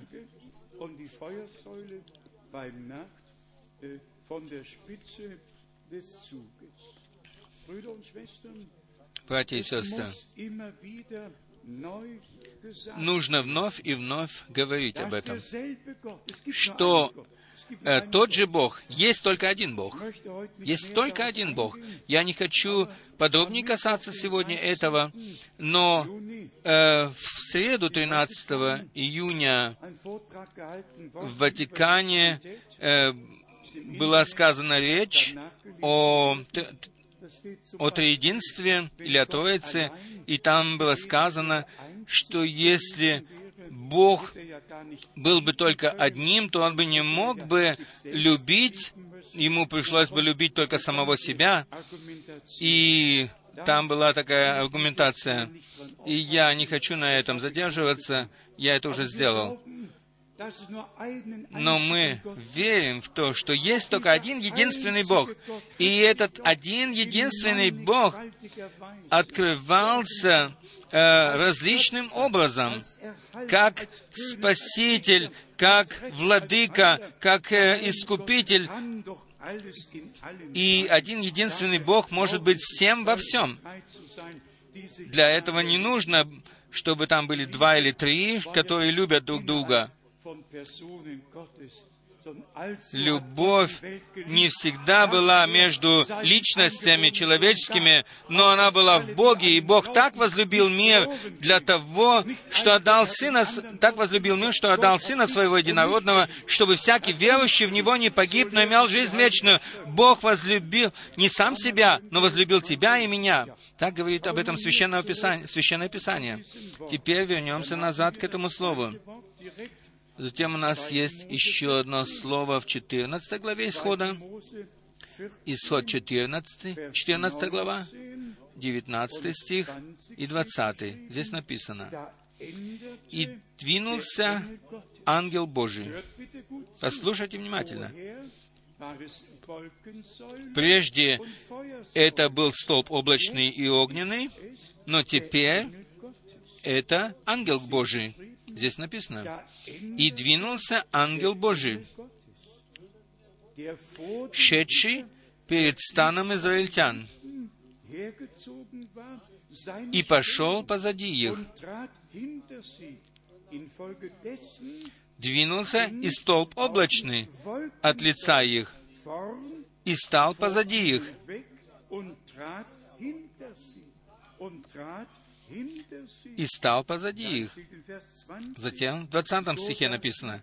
Братья и сестры, нужно вновь и вновь говорить об этом, что э, тот же Бог, есть только один Бог. Есть только один Бог. Я не хочу подробнее касаться сегодня этого, но э, в среду 13 июня в Ватикане э, была сказана речь о о триединстве или о Троице, и там было сказано, что если Бог был бы только одним, то Он бы не мог бы любить, Ему пришлось бы любить только самого себя, и там была такая аргументация. И я не хочу на этом задерживаться, я это уже сделал. Но мы верим в то, что есть только один единственный Бог. И этот один единственный Бог открывался э, различным образом, как Спаситель, как Владыка, как э, Искупитель. И один единственный Бог может быть всем во всем. Для этого не нужно, чтобы там были два или три, которые любят друг друга. Любовь не всегда была между личностями человеческими, но она была в Боге, и Бог так возлюбил мир для того, что отдал Сына, так возлюбил мир, что отдал Сына Своего Единородного, чтобы всякий верующий в Него не погиб, но имел жизнь вечную. Бог возлюбил не сам себя, но возлюбил тебя и меня. Так говорит об этом Священное Писание. Священное Писание. Теперь вернемся назад к этому слову. Затем у нас есть еще одно слово в 14 главе Исхода. Исход 14, 14 глава, 19 стих и 20. Здесь написано. «И двинулся ангел Божий». Послушайте внимательно. Прежде это был столб облачный и огненный, но теперь это ангел Божий. Здесь написано, «И двинулся ангел Божий, шедший перед станом израильтян, и пошел позади их. Двинулся и столб облачный от лица их, и стал позади их, и стал позади их. Затем в 20 стихе написано,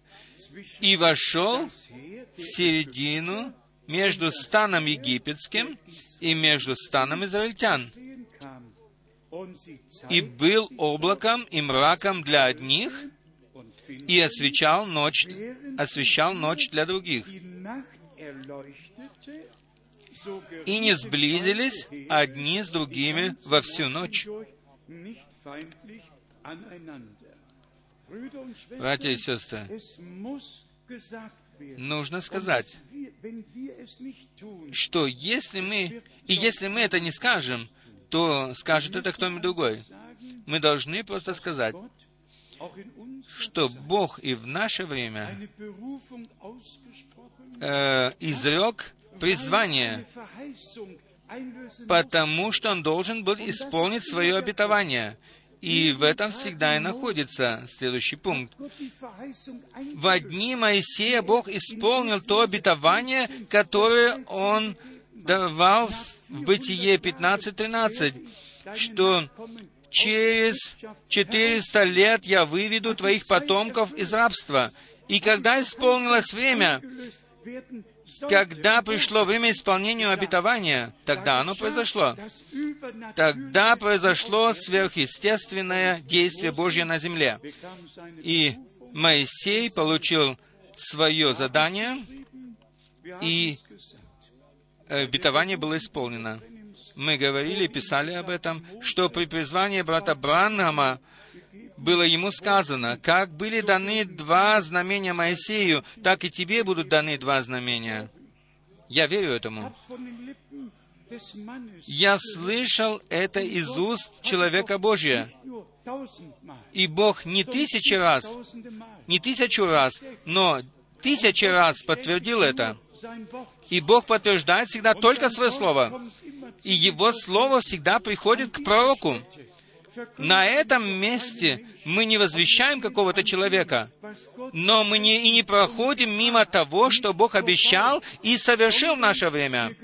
«И вошел в середину между станом египетским и между станом израильтян, и был облаком и мраком для одних и освещал ночь, освещал ночь для других. И не сблизились одни с другими во всю ночь. Братья и сестры, нужно сказать, что если мы, и если мы это не скажем, то скажет это кто-нибудь другой. Мы должны просто сказать, что Бог и в наше время э, изрек призвание, потому что Он должен был исполнить свое обетование. И в этом всегда и находится следующий пункт. Gott die Verheißung В одни Моисея Бог исполнил то обетование, которое Он давал в Бытие 15.13, что через 400 лет я выведу твоих потомков из рабства. И когда исполнилось время, когда пришло время исполнения обетования, тогда оно произошло. Тогда произошло сверхъестественное действие Божье на земле. И Моисей получил свое задание, и обетование было исполнено. Мы говорили, писали об этом, что при призвании брата Браннама было ему сказано, как были даны два знамения Моисею, так и тебе будут даны два знамения. Я верю этому. Я слышал это из уст человека Божия. И Бог не тысячи раз, не тысячу раз, но тысячи раз подтвердил это. И Бог подтверждает всегда только Свое Слово. И Его Слово всегда приходит к пророку. На этом месте мы не возвещаем какого-то человека, но мы не, и не проходим мимо того, что Бог обещал и совершил в наше время.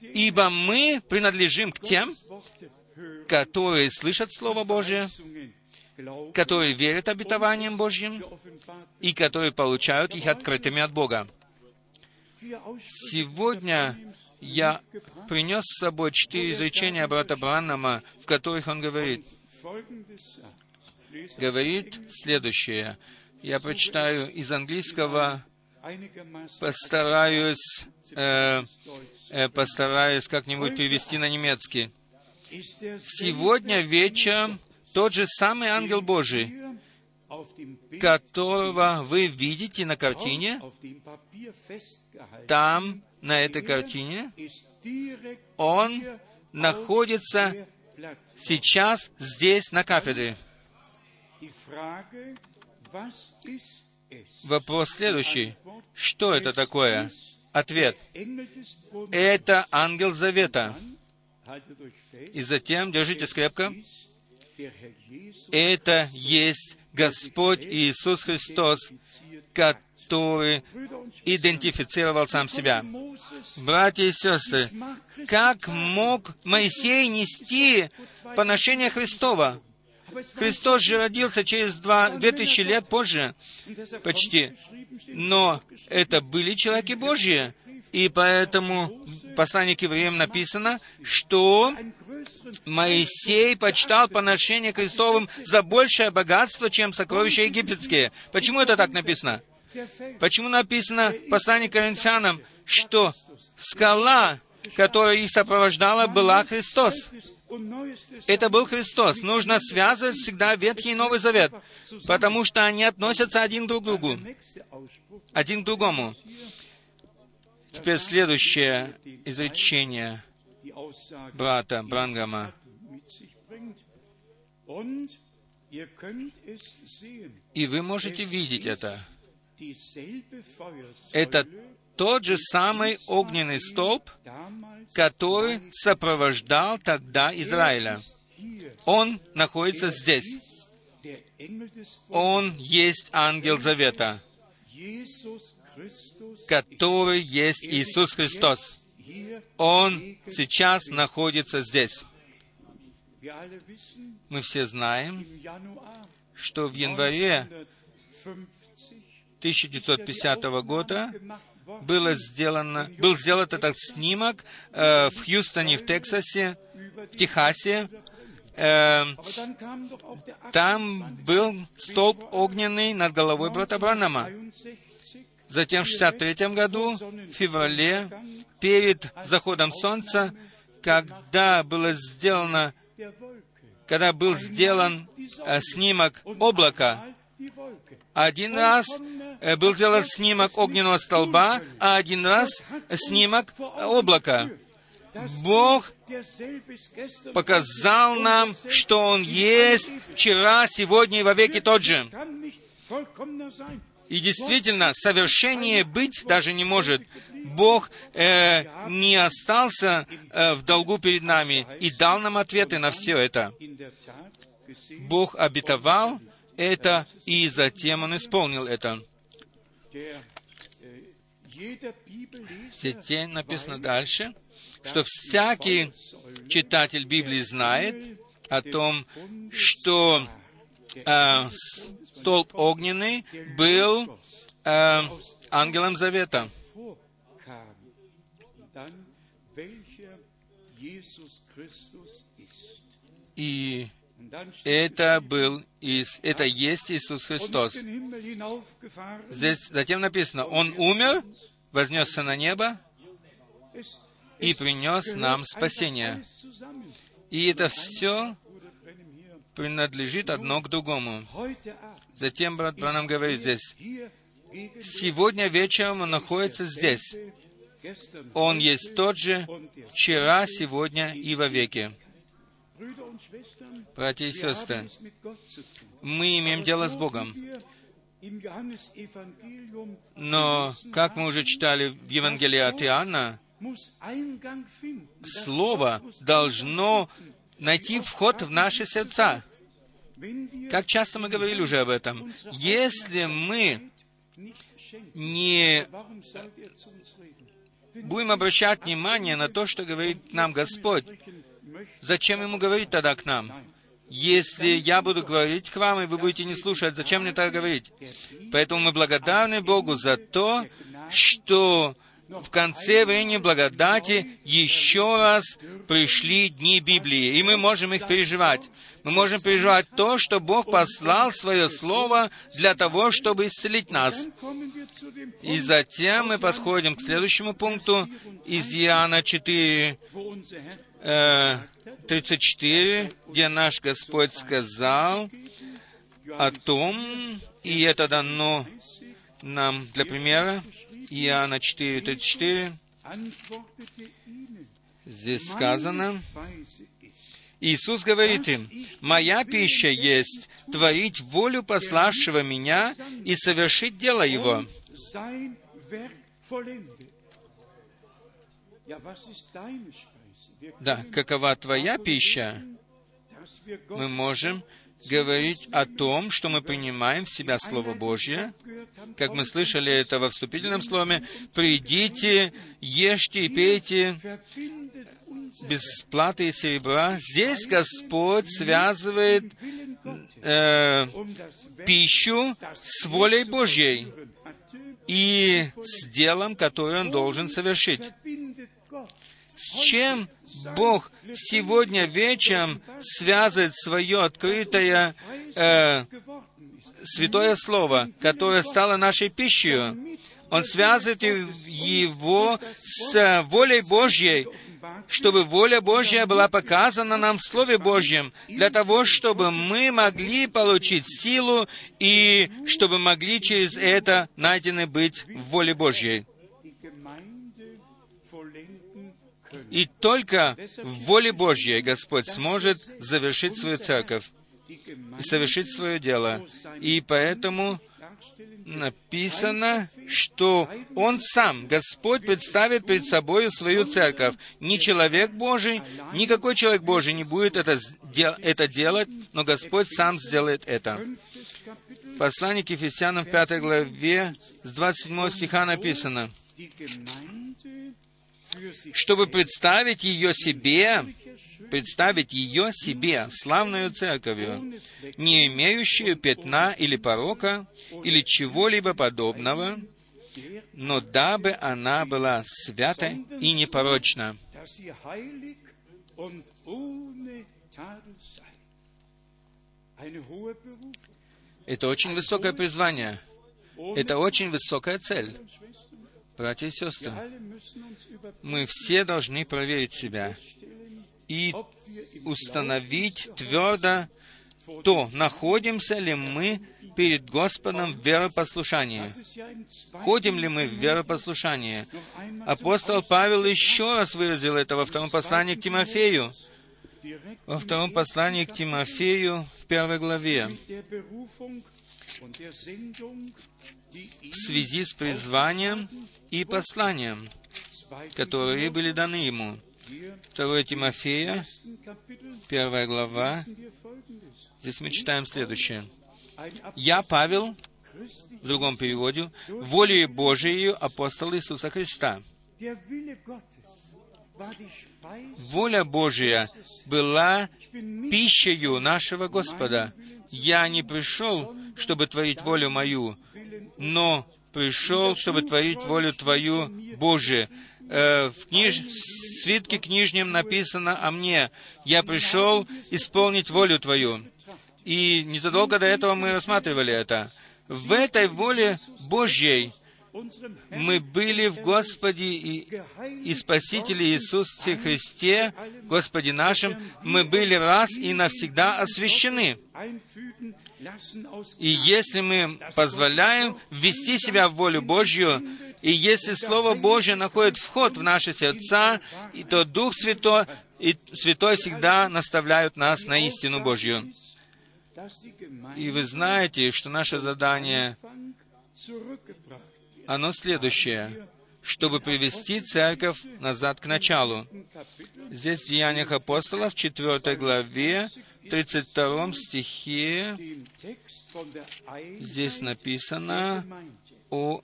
Ибо мы принадлежим к тем, которые слышат Слово Божье, которые верят обетованиям Божьим и которые получают их открытыми от Бога. Сегодня я принес с собой четыре изречения брата Браннама, в которых он говорит, говорит следующее. Я прочитаю из английского, постараюсь, э, э, постараюсь как-нибудь перевести на немецкий. Сегодня вечером тот же самый ангел Божий, которого вы видите на картине, там, на этой картине, он находится сейчас здесь, на кафедре. Вопрос следующий. Что это такое? Ответ. Это ангел завета. И затем, держитесь крепко, это есть Господь Иисус Христос, который идентифицировал сам себя. Братья и сестры, как мог Моисей нести поношение Христова? Христос же родился через два, две тысячи лет позже, почти. Но это были человеки Божьи. И поэтому в послании к евреям написано, что Моисей почитал поношение Христовым за большее богатство, чем сокровища египетские. Почему это так написано? Почему написано в послании к Коринфянам, что скала, которая их сопровождала, была Христос? Это был Христос. Нужно связывать всегда Ветхий и Новый Завет, потому что они относятся один друг к другу, один к другому. Теперь следующее изречение брата Брангама. И вы можете видеть это. Это тот же самый огненный столб, который сопровождал тогда Израиля. Он находится здесь. Он есть ангел завета, который есть Иисус Христос. Он сейчас находится здесь. Мы все знаем, что в январе 1950 года было сделано, был сделан этот снимок э, в Хьюстоне, в Тексасе, в Техасе, э, там был столб огненный над головой брата Бранама. 68 Затем в 63 году, в феврале, перед заходом солнца, когда было сделано, когда был сделан э, снимок облака. Один раз э, был сделан снимок огненного столба, а один раз снимок облака. Бог показал нам, что Он есть вчера, сегодня и вовеки тот же. И действительно, совершение быть даже не может. Бог э, не остался э, в долгу перед нами и дал нам ответы на все это. Бог обетовал это, и затем Он исполнил это. Затем написано дальше, что всякий читатель Библии знает о том, что э, столб огненный был э, ангелом завета. И это был Ис- это есть Иисус Христос. Здесь затем написано, Он умер, вознесся на небо и принес нам спасение. И это все принадлежит одно к другому. Затем брат Бранам говорит здесь, сегодня вечером Он находится здесь. Он есть тот же вчера, сегодня и und Schwestern, Братья и сестры, мы имеем дело с Богом. Но, как мы уже читали в Евангелии от Иоанна, Слово должно найти вход в наши сердца. Как часто мы говорили уже об этом. Если мы не будем обращать внимание на то, что говорит нам Господь, зачем Ему говорить тогда к нам? Если я буду говорить к вам, и вы будете не слушать, зачем мне так говорить? Поэтому мы благодарны Богу за то, что в конце времени благодати еще раз пришли дни Библии, и мы можем их переживать. Мы можем переживать то, что Бог послал Свое Слово для того, чтобы исцелить нас. И затем мы подходим к следующему пункту из Иоанна 4, wo unser Herr э, 34, где наш Господь сказал о том, и это дано нам для примера, Иоанна 4, 34, antwortete ihnen, здесь сказано, Иисус говорит им, «Моя пища есть творить волю пославшего Меня и совершить дело Его». Да, какова твоя пища? Мы можем говорить о том, что мы принимаем в себя Слово Божье, как мы слышали это во вступительном слове, «Придите, ешьте и пейте без платы и серебра». Здесь Господь связывает э, пищу с волей Божьей и с делом, которое Он должен совершить. С чем Бог сегодня вечером связывает свое открытое э, святое Слово, которое стало нашей пищей. Он связывает его с волей Божьей, чтобы воля Божья была показана нам в Слове Божьем, для того, чтобы мы могли получить силу и чтобы могли через это найдены быть в воле Божьей. И только в воле Божьей Господь сможет завершить свою церковь совершить свое дело. И поэтому написано, что Он сам, Господь, представит перед собой свою церковь. Ни человек Божий, никакой человек Божий не будет это, это делать, но Господь сам сделает это. послании к Ефесянам в 5 главе с 27 стиха написано, чтобы представить ее себе, представить ее себе, славную церковью, не имеющую пятна или порока, или чего-либо подобного, но дабы она была свята и непорочна. Это очень высокое призвание. Это очень высокая цель. Братья и сестры, мы все должны проверить себя и установить твердо то, находимся ли мы перед Господом в веропослушании. Ходим ли мы в веропослушании? einmal Апостол Павел еще раз выразил это во втором послании к Тимофею. Во втором послании к Тимофею в первой главе. в связи с призванием и посланием, zweiten которые были даны ему. hier 2 Тимофея, ersten Kapitel первая глава, здесь мы читаем следующее. «Я, Павел, в другом переводе, волею Божией апостол Иисуса Христа». Воля Божия была пищею нашего Господа. Я не пришел, чтобы творить волю мою, но пришел, чтобы творить волю Твою, Божию. Э, в книж... в свитке книжнем написано о мне. Я пришел исполнить волю Твою. И незадолго до этого мы рассматривали это. В этой воле Божьей мы были в Господе и, и Спасителе Иисусе Христе, Господе нашим, мы были раз и навсегда освящены. И если мы позволяем ввести себя в волю Божью, и если Слово Божье находит вход в наши сердца, и то Дух Святой, и Святой всегда наставляют нас на истину Божью. И вы знаете, что наше задание. Оно следующее, чтобы привести церковь назад к началу. Здесь в Деяниях апостолов, в 4 главе, 32 стихе, здесь написано о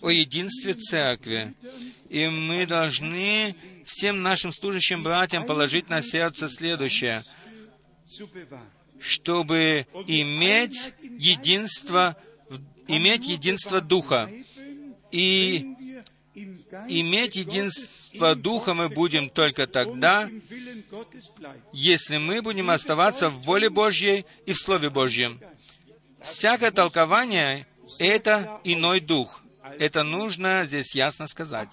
о единстве церкви. И мы должны всем нашим служащим братьям положить на сердце следующее, чтобы иметь единство, иметь единство Духа. И иметь единство Духа мы будем только тогда, если мы будем оставаться в воле Божьей и в Слове Божьем. Всякое толкование — это иной дух. Это нужно здесь ясно сказать.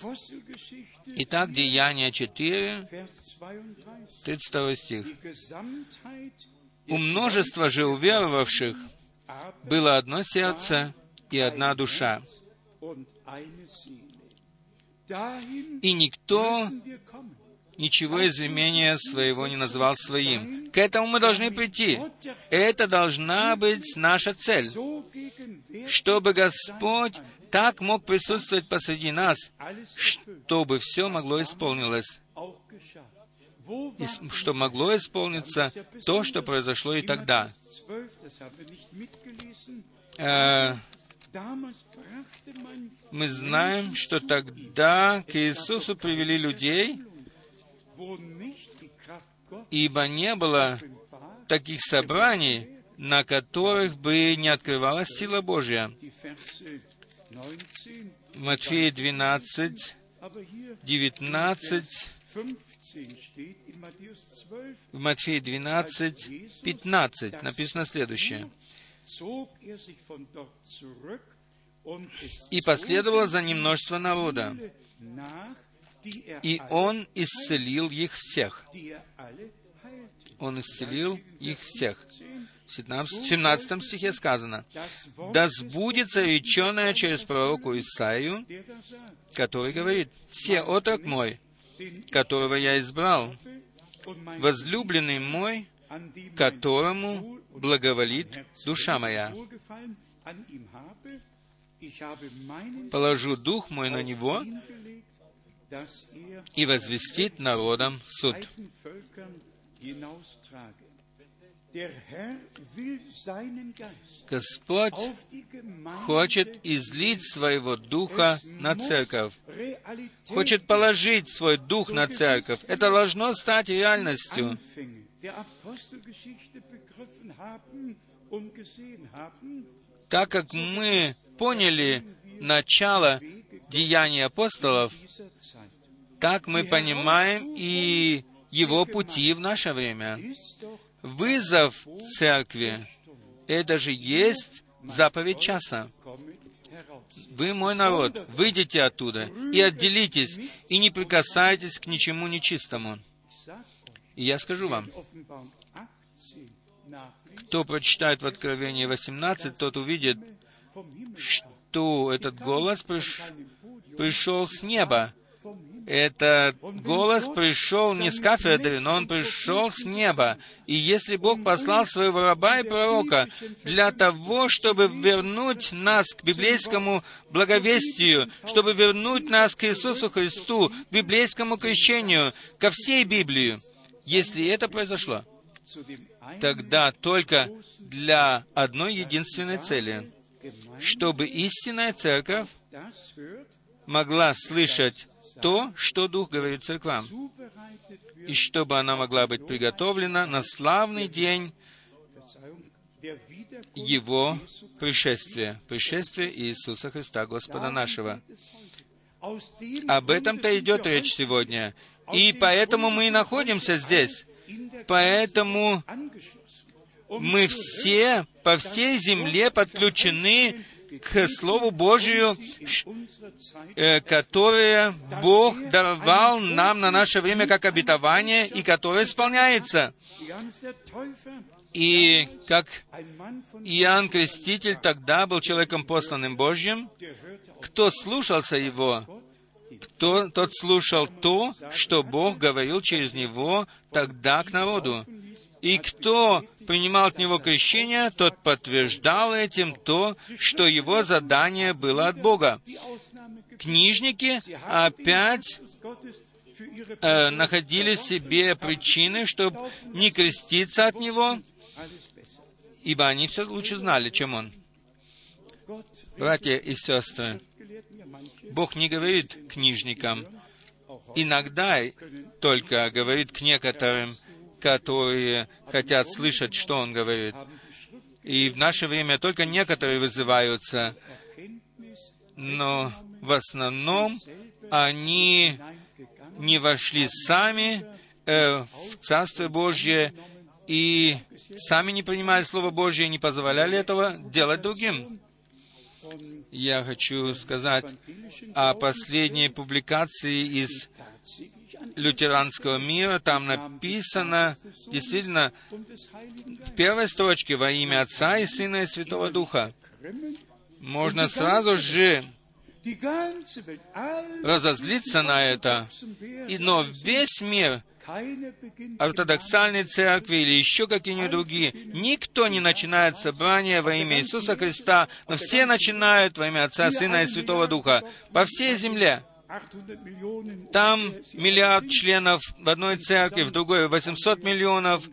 Итак, Деяния 4, Vers 32. 32 стих. У множества же уверовавших было одно сердце и одна душа, и никто ничего из имения своего не назвал своим. К этому мы должны прийти. Это должна быть наша цель, чтобы Господь так мог присутствовать посреди нас, чтобы все могло исполнилось, и что могло исполниться то, что произошло и тогда. 12, das haben wir nicht mitgelesen. Э, мы знаем, что тогда к Иисусу привели людей, ибо не было таких собраний, на которых бы не открывалась сила Божья. die Verse 19, Матфея 12, aber hier 19, 15 steht, in Matthäus 12 в Матфея 12, 15 написано следующее. Er «И последовало за ним множество народа, er, и Он исцелил их всех». er. Он исцелил их всех. 10, В 17 в 17 стихе сказано, «Да сбудется реченное через пророку Исаию, который говорит, «Все отрок мой, которого я избрал, возлюбленный мой, которому благоволит душа моя. Положу дух мой на него, и возвестит народам суд». Господь хочет излить своего духа на церковь, хочет положить свой дух на церковь. Это должно стать реальностью. Так как мы поняли начало деяний апостолов, так мы понимаем и его пути в наше время. вызов церкви, это же есть заповедь часа. Вы мой народ, выйдите оттуда и отделитесь, и не прикасайтесь к ничему нечистому. Я скажу вам, кто прочитает в Откровении 18, тот увидит, что этот голос приш... пришел с неба. Этот голос пришел не с кафедры, но он пришел с неба. И если Бог послал своего раба и пророка для того, чтобы вернуть нас к библейскому благовестию, чтобы вернуть нас к Иисусу Христу, к библейскому крещению, ко всей Библии, если это произошло, тогда только для одной единственной цели, чтобы истинная церковь могла слышать то, что Дух говорит церквам, и чтобы она могла быть приготовлена на славный день Его пришествия, пришествия Иисуса Христа, Господа нашего. Об этом-то идет речь сегодня. И поэтому мы и находимся здесь. Поэтому мы все по всей земле подключены к Слову Божию, э, которое Бог давал нам на наше время как обетование и которое исполняется. И как Иоанн Креститель тогда был человеком посланным Божьим, кто слушался его, кто, тот слушал то, что Бог говорил через него тогда к народу. И кто принимал от него крещение, тот подтверждал этим то, что его задание было от Бога. Книжники опять э, находили себе причины, чтобы не креститься от него, ибо они все лучше знали, чем он. Братья и сестры, Бог не говорит книжникам, иногда только говорит к некоторым, которые хотят слышать, что Он говорит. И в наше время только некоторые вызываются, но в основном они не вошли сами э, в Царство Божье и сами не принимали Слово Божье не позволяли этого делать другим я хочу сказать о последней публикации из лютеранского мира. Там написано, действительно, в первой строчке во имя Отца и Сына и Святого Духа. Можно сразу же разозлиться на это, и, но весь мир ортодоксальной церкви или еще какие-нибудь другие, никто не начинает собрание во имя Иисуса Христа, но все начинают во имя Отца, Сына и Святого Духа по всей земле. Там миллиард членов в одной церкви, в другой 800 миллионов.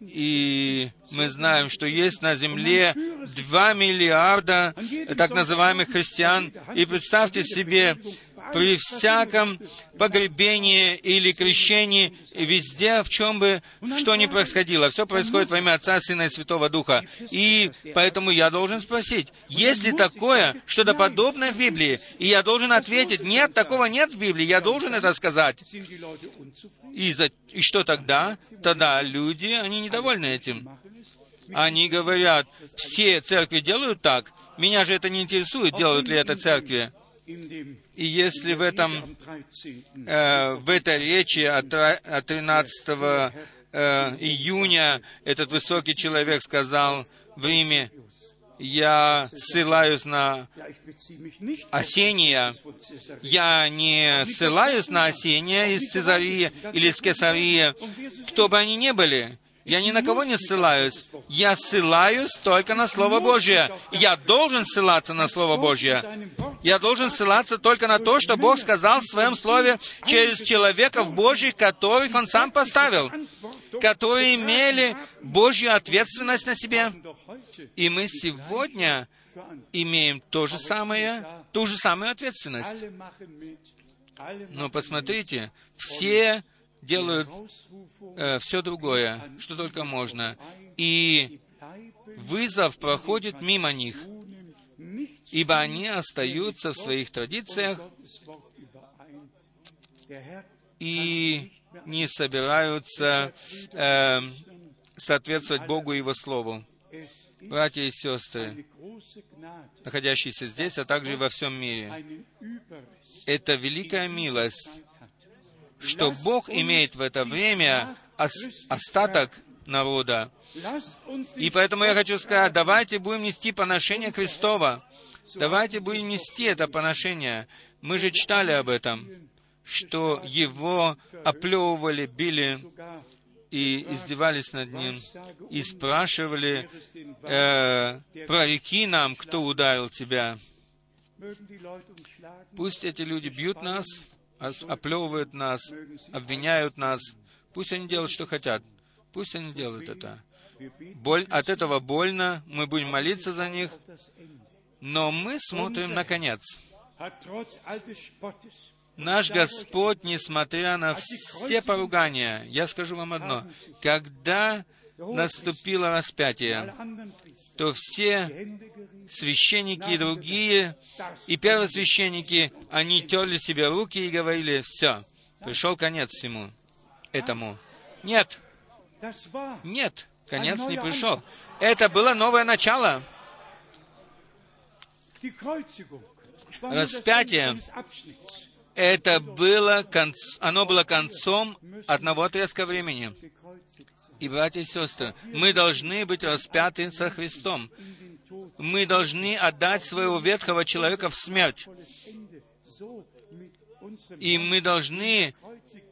И мы знаем, что есть на земле 2 миллиарда так называемых христиан. И представьте себе, при всяком погребении или крещении, везде, в чем бы что ни происходило, все происходит во имя Отца, Сына и Святого Духа. И поэтому я должен спросить, есть ли такое, что-то подобное в Библии? И я должен ответить, нет, такого нет в Библии, я должен это сказать. И, за, и что тогда? Тогда люди, они недовольны этим. Они говорят, все церкви делают так, меня же это не интересует, делают ли это церкви. И если в, этом, э, в этой речи от 13 э, июня этот высокий человек сказал в Риме, я ссылаюсь на Осения, я не ссылаюсь на Осения из Цезарии или из Кесарии, кто бы они ни были, я ни на кого не ссылаюсь. Я ссылаюсь только на Слово Божье. Я должен ссылаться на Слово Божье. Я должен ссылаться только на то, что Бог сказал в Своем Слове через человеков Божьих, которых Он сам поставил, которые имели Божью ответственность на себе. И мы сегодня имеем то же самое, ту же самую ответственность. Но посмотрите, все делают э, все другое, что только можно. И вызов проходит мимо них, ибо они остаются в своих традициях и не собираются э, соответствовать Богу и Его Слову. Братья и сестры, находящиеся здесь, а также и во всем мире, это великая милость. Что Бог имеет в это время ос- остаток народа. И поэтому я хочу сказать, давайте будем нести поношение Христова. Давайте будем нести это поношение. Мы же читали об этом, что его оплевывали, били и издевались над ним, и спрашивали, э, прореки нам, кто ударил тебя. Пусть эти люди бьют нас, оплевывают нас, обвиняют нас. Пусть они делают, что хотят. Пусть они делают это. Боль, от этого больно, мы будем молиться за них, но мы смотрим на конец. Наш Господь, несмотря на все поругания, я скажу вам одно, когда наступило распятие, то все священники и другие, и первосвященники, они терли себе руки и говорили, все, пришел конец всему этому. Нет, нет, конец не пришел. Это было новое начало. Распятие. Это было, конц... оно было концом одного отрезка времени. И, братья и сестры, мы должны быть распяты со Христом. Мы должны отдать своего ветхого человека в смерть. И мы должны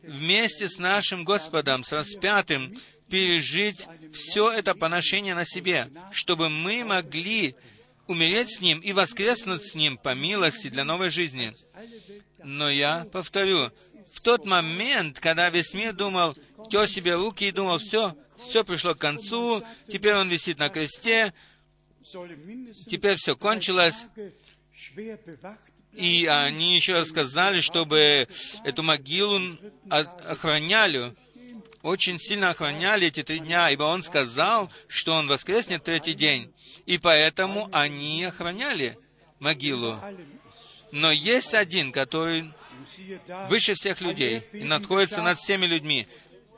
вместе с нашим Господом, с распятым, пережить все это поношение на себе, чтобы мы могли умереть с Ним и воскреснуть с Ним по милости для новой жизни. Но я повторю, в тот момент, когда весь мир думал, тер себе руки и думал, все, все пришло к концу, теперь он висит на кресте, теперь все кончилось, и они еще рассказали, чтобы эту могилу охраняли, очень сильно охраняли эти три дня, ибо он сказал, что он воскреснет третий день, и поэтому они охраняли могилу. Но есть один, который выше всех людей и находится над всеми людьми.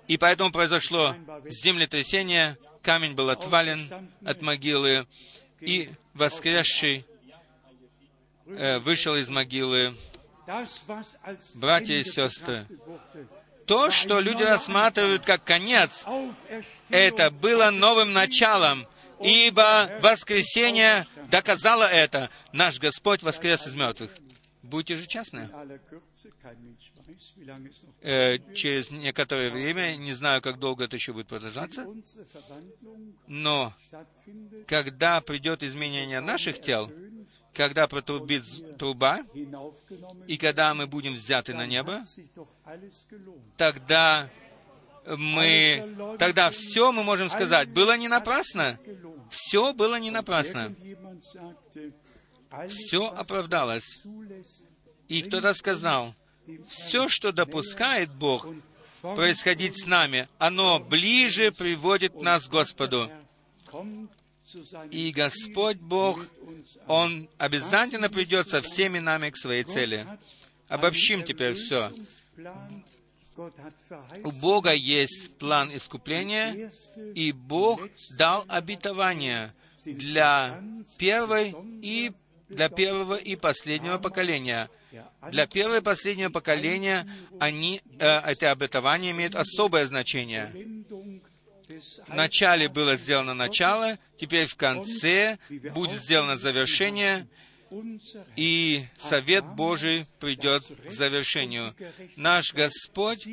И поэтому произошло землетрясение, камень был отвален от могилы, и воскресший э, вышел из могилы. Братья и сестры, То, что люди рассматривают как конец, это было новым началом, ибо воскресение доказало это. Наш Господь воскрес из мертвых. Будьте же честны. Э, через некоторое время, не знаю, как долго это еще будет продолжаться, но когда придет изменение наших тел, когда протрубит труба, и когда мы будем взяты на небо, тогда мы, тогда все мы можем сказать, было не напрасно. Все было не напрасно. Все оправдалось. И кто-то сказал, все, что допускает Бог происходить с нами, оно ближе приводит нас к Господу. И Господь Бог. Он обязательно придет со всеми нами к своей цели. Обобщим теперь все. У Бога есть план искупления, и Бог дал обетование для первой и для первого и последнего поколения. Для первого и последнего поколения они, э, это обетование имеет особое значение. В начале было сделано начало, теперь в конце будет сделано завершение, и Совет Божий придет к завершению. Наш Господь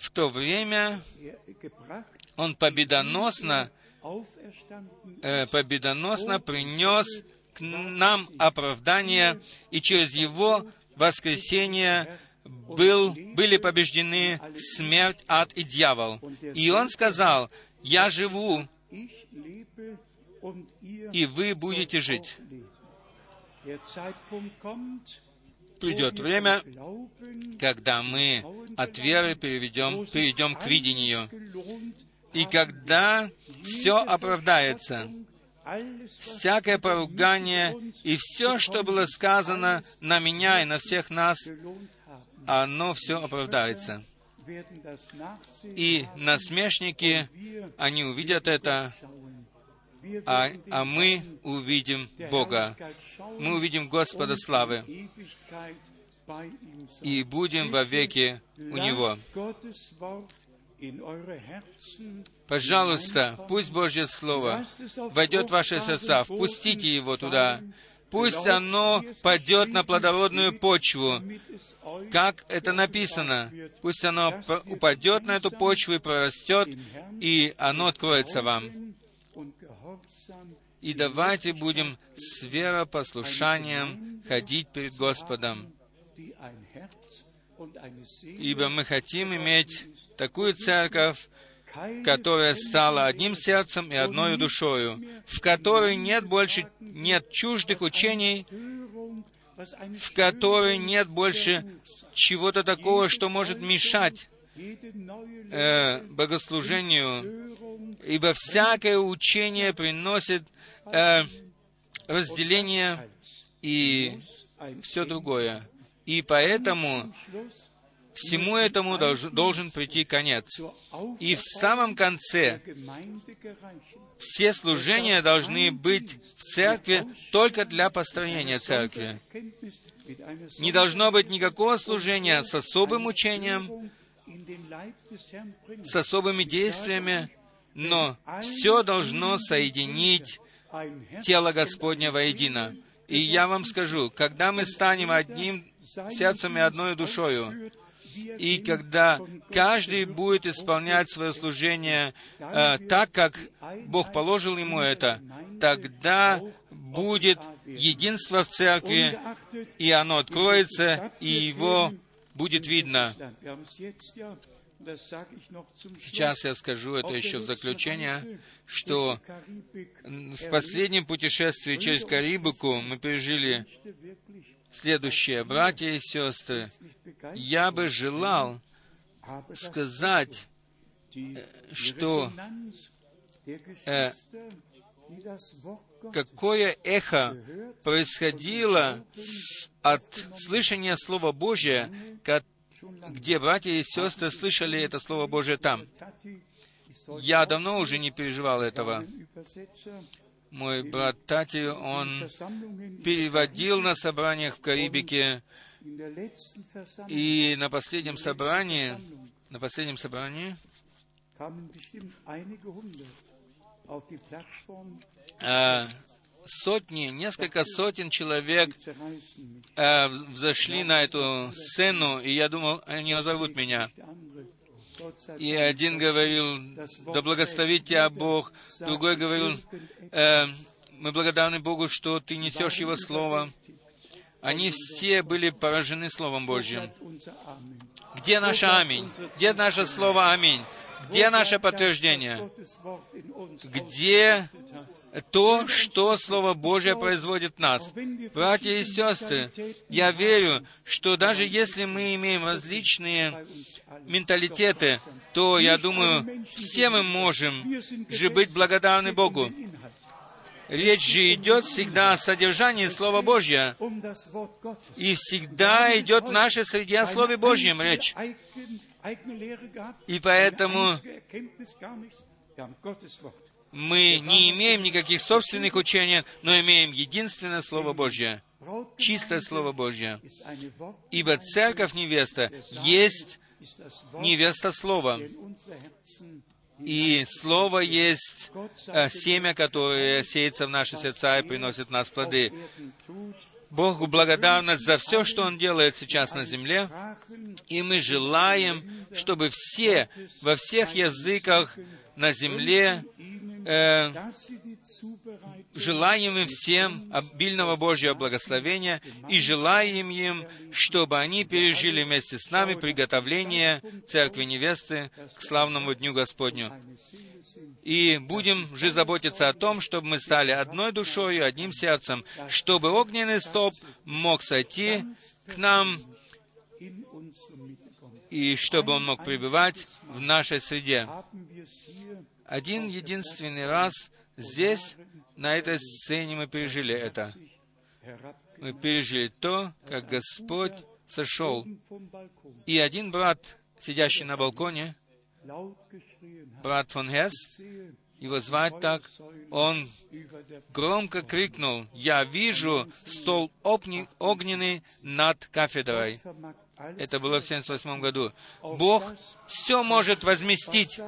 в то время, Он победоносно, э, победоносно принес нам оправдание, и через Его воскресение был, были побеждены смерть, ад и дьявол. И Он сказал, «Я живу, и вы будете жить». Придет время, когда мы от веры перейдем, перейдем к видению. И когда все оправдается, всякое поругание и все, что было сказано на меня и на всех нас, оно все оправдается. И насмешники, они увидят это, а, а мы увидим Бога. Мы увидим Господа славы и будем вовеки у Него. Пожалуйста, пусть Божье Слово войдет в ваши сердца, впустите его туда. Пусть оно падет на плодородную почву, как это написано. Пусть оно упадет на эту почву и прорастет, и оно откроется вам. И давайте будем с веропослушанием ходить перед Господом, ибо мы хотим иметь такую церковь, которая стала одним сердцем и одной душою, в которой нет больше нет чуждых учений, в которой нет больше чего-то такого, что может мешать э, богослужению, ибо всякое учение приносит э, разделение и все другое. И поэтому всему этому долж- должен прийти конец. И в самом конце все служения должны быть в церкви только для построения церкви. Не должно быть никакого служения с особым учением, с особыми действиями, но все должно соединить тело Господня воедино. И я вам скажу, когда мы станем одним сердцем и одной душою, и когда каждый будет исполнять свое служение э, так, как Бог положил ему это, тогда будет единство в церкви, и оно откроется, и его будет видно. Сейчас я скажу это еще в заключение, что в последнем путешествии через Карибику мы пережили следующее. Братья и сестры, я бы желал сказать, э, что э, какое эхо происходило от слышания Слова Божия, где братья и сестры слышали это Слово Божие там. Я давно уже не переживал этого. Мой брат Тати, он переводил на собраниях в Карибике, и на последнем собрании, на последнем собрании, э, сотни, несколько сотен человек э, взошли на эту сцену, и я думал, они назовут меня. И один говорил, да благословит тебя Бог, другой говорил, «Э, мы благодарны Богу, что ты несешь Его Слово. Они все были поражены Словом Божьим. Где наше аминь? Где наше слово аминь? Где наше подтверждение? Где то, что Слово Божье производит нас. Братья и сестры, я верю, что даже если мы имеем различные менталитеты, то, я думаю, все мы можем же быть благодарны Богу. Речь же идет всегда о содержании Слова Божьего. И всегда идет в нашей среде о Слове Божьем речь. И поэтому мы не имеем никаких собственных учений, но имеем единственное Слово Божье, чистое Слово Божье. Ибо церковь невеста есть невеста Слова. И Слово есть э, семя, которое сеется в наши сердца и приносит в нас плоды. Богу благодарность за все, что Он делает сейчас на земле, и мы желаем, чтобы все, во всех языках на земле, э, желаем им всем обильного Божьего благословения и желаем им, чтобы они пережили вместе с нами приготовление Церкви Невесты к славному Дню Господню. И будем же заботиться о том, чтобы мы стали одной душой и одним сердцем, чтобы огненный стоп мог сойти к нам и чтобы он мог пребывать в нашей среде. Один единственный раз здесь, на этой сцене, мы пережили это. Мы пережили то, как Господь сошел. И один брат сидящий на балконе, брат фон Sehe, его звать так, он громко крикнул, «Я вижу стол огненный над кафедрой». Это было в 1978 году. Бог все может возместить,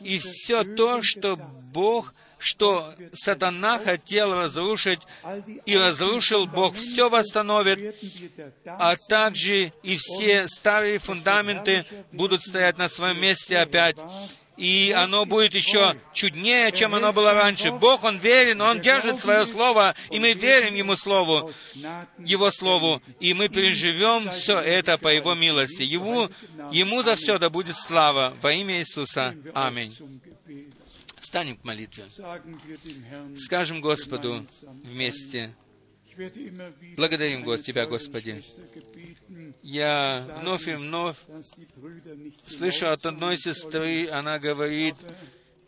и все то, что Бог, что сатана хотел разрушить, и разрушил Бог, все восстановит, а также и все старые фундаменты будут стоять на своем месте опять. И оно будет еще чуднее, чем оно было раньше. Бог, Он верен, Он держит свое слово, и мы верим Ему слову, Его слову, и мы переживем все это по Его милости. Ему, Ему за все да будет слава во имя Иисуса. Аминь. Встанем к молитве. Скажем Господу вместе. Благодарим Тебя, Господи. Я вновь и вновь слышу от одной сестры, она говорит,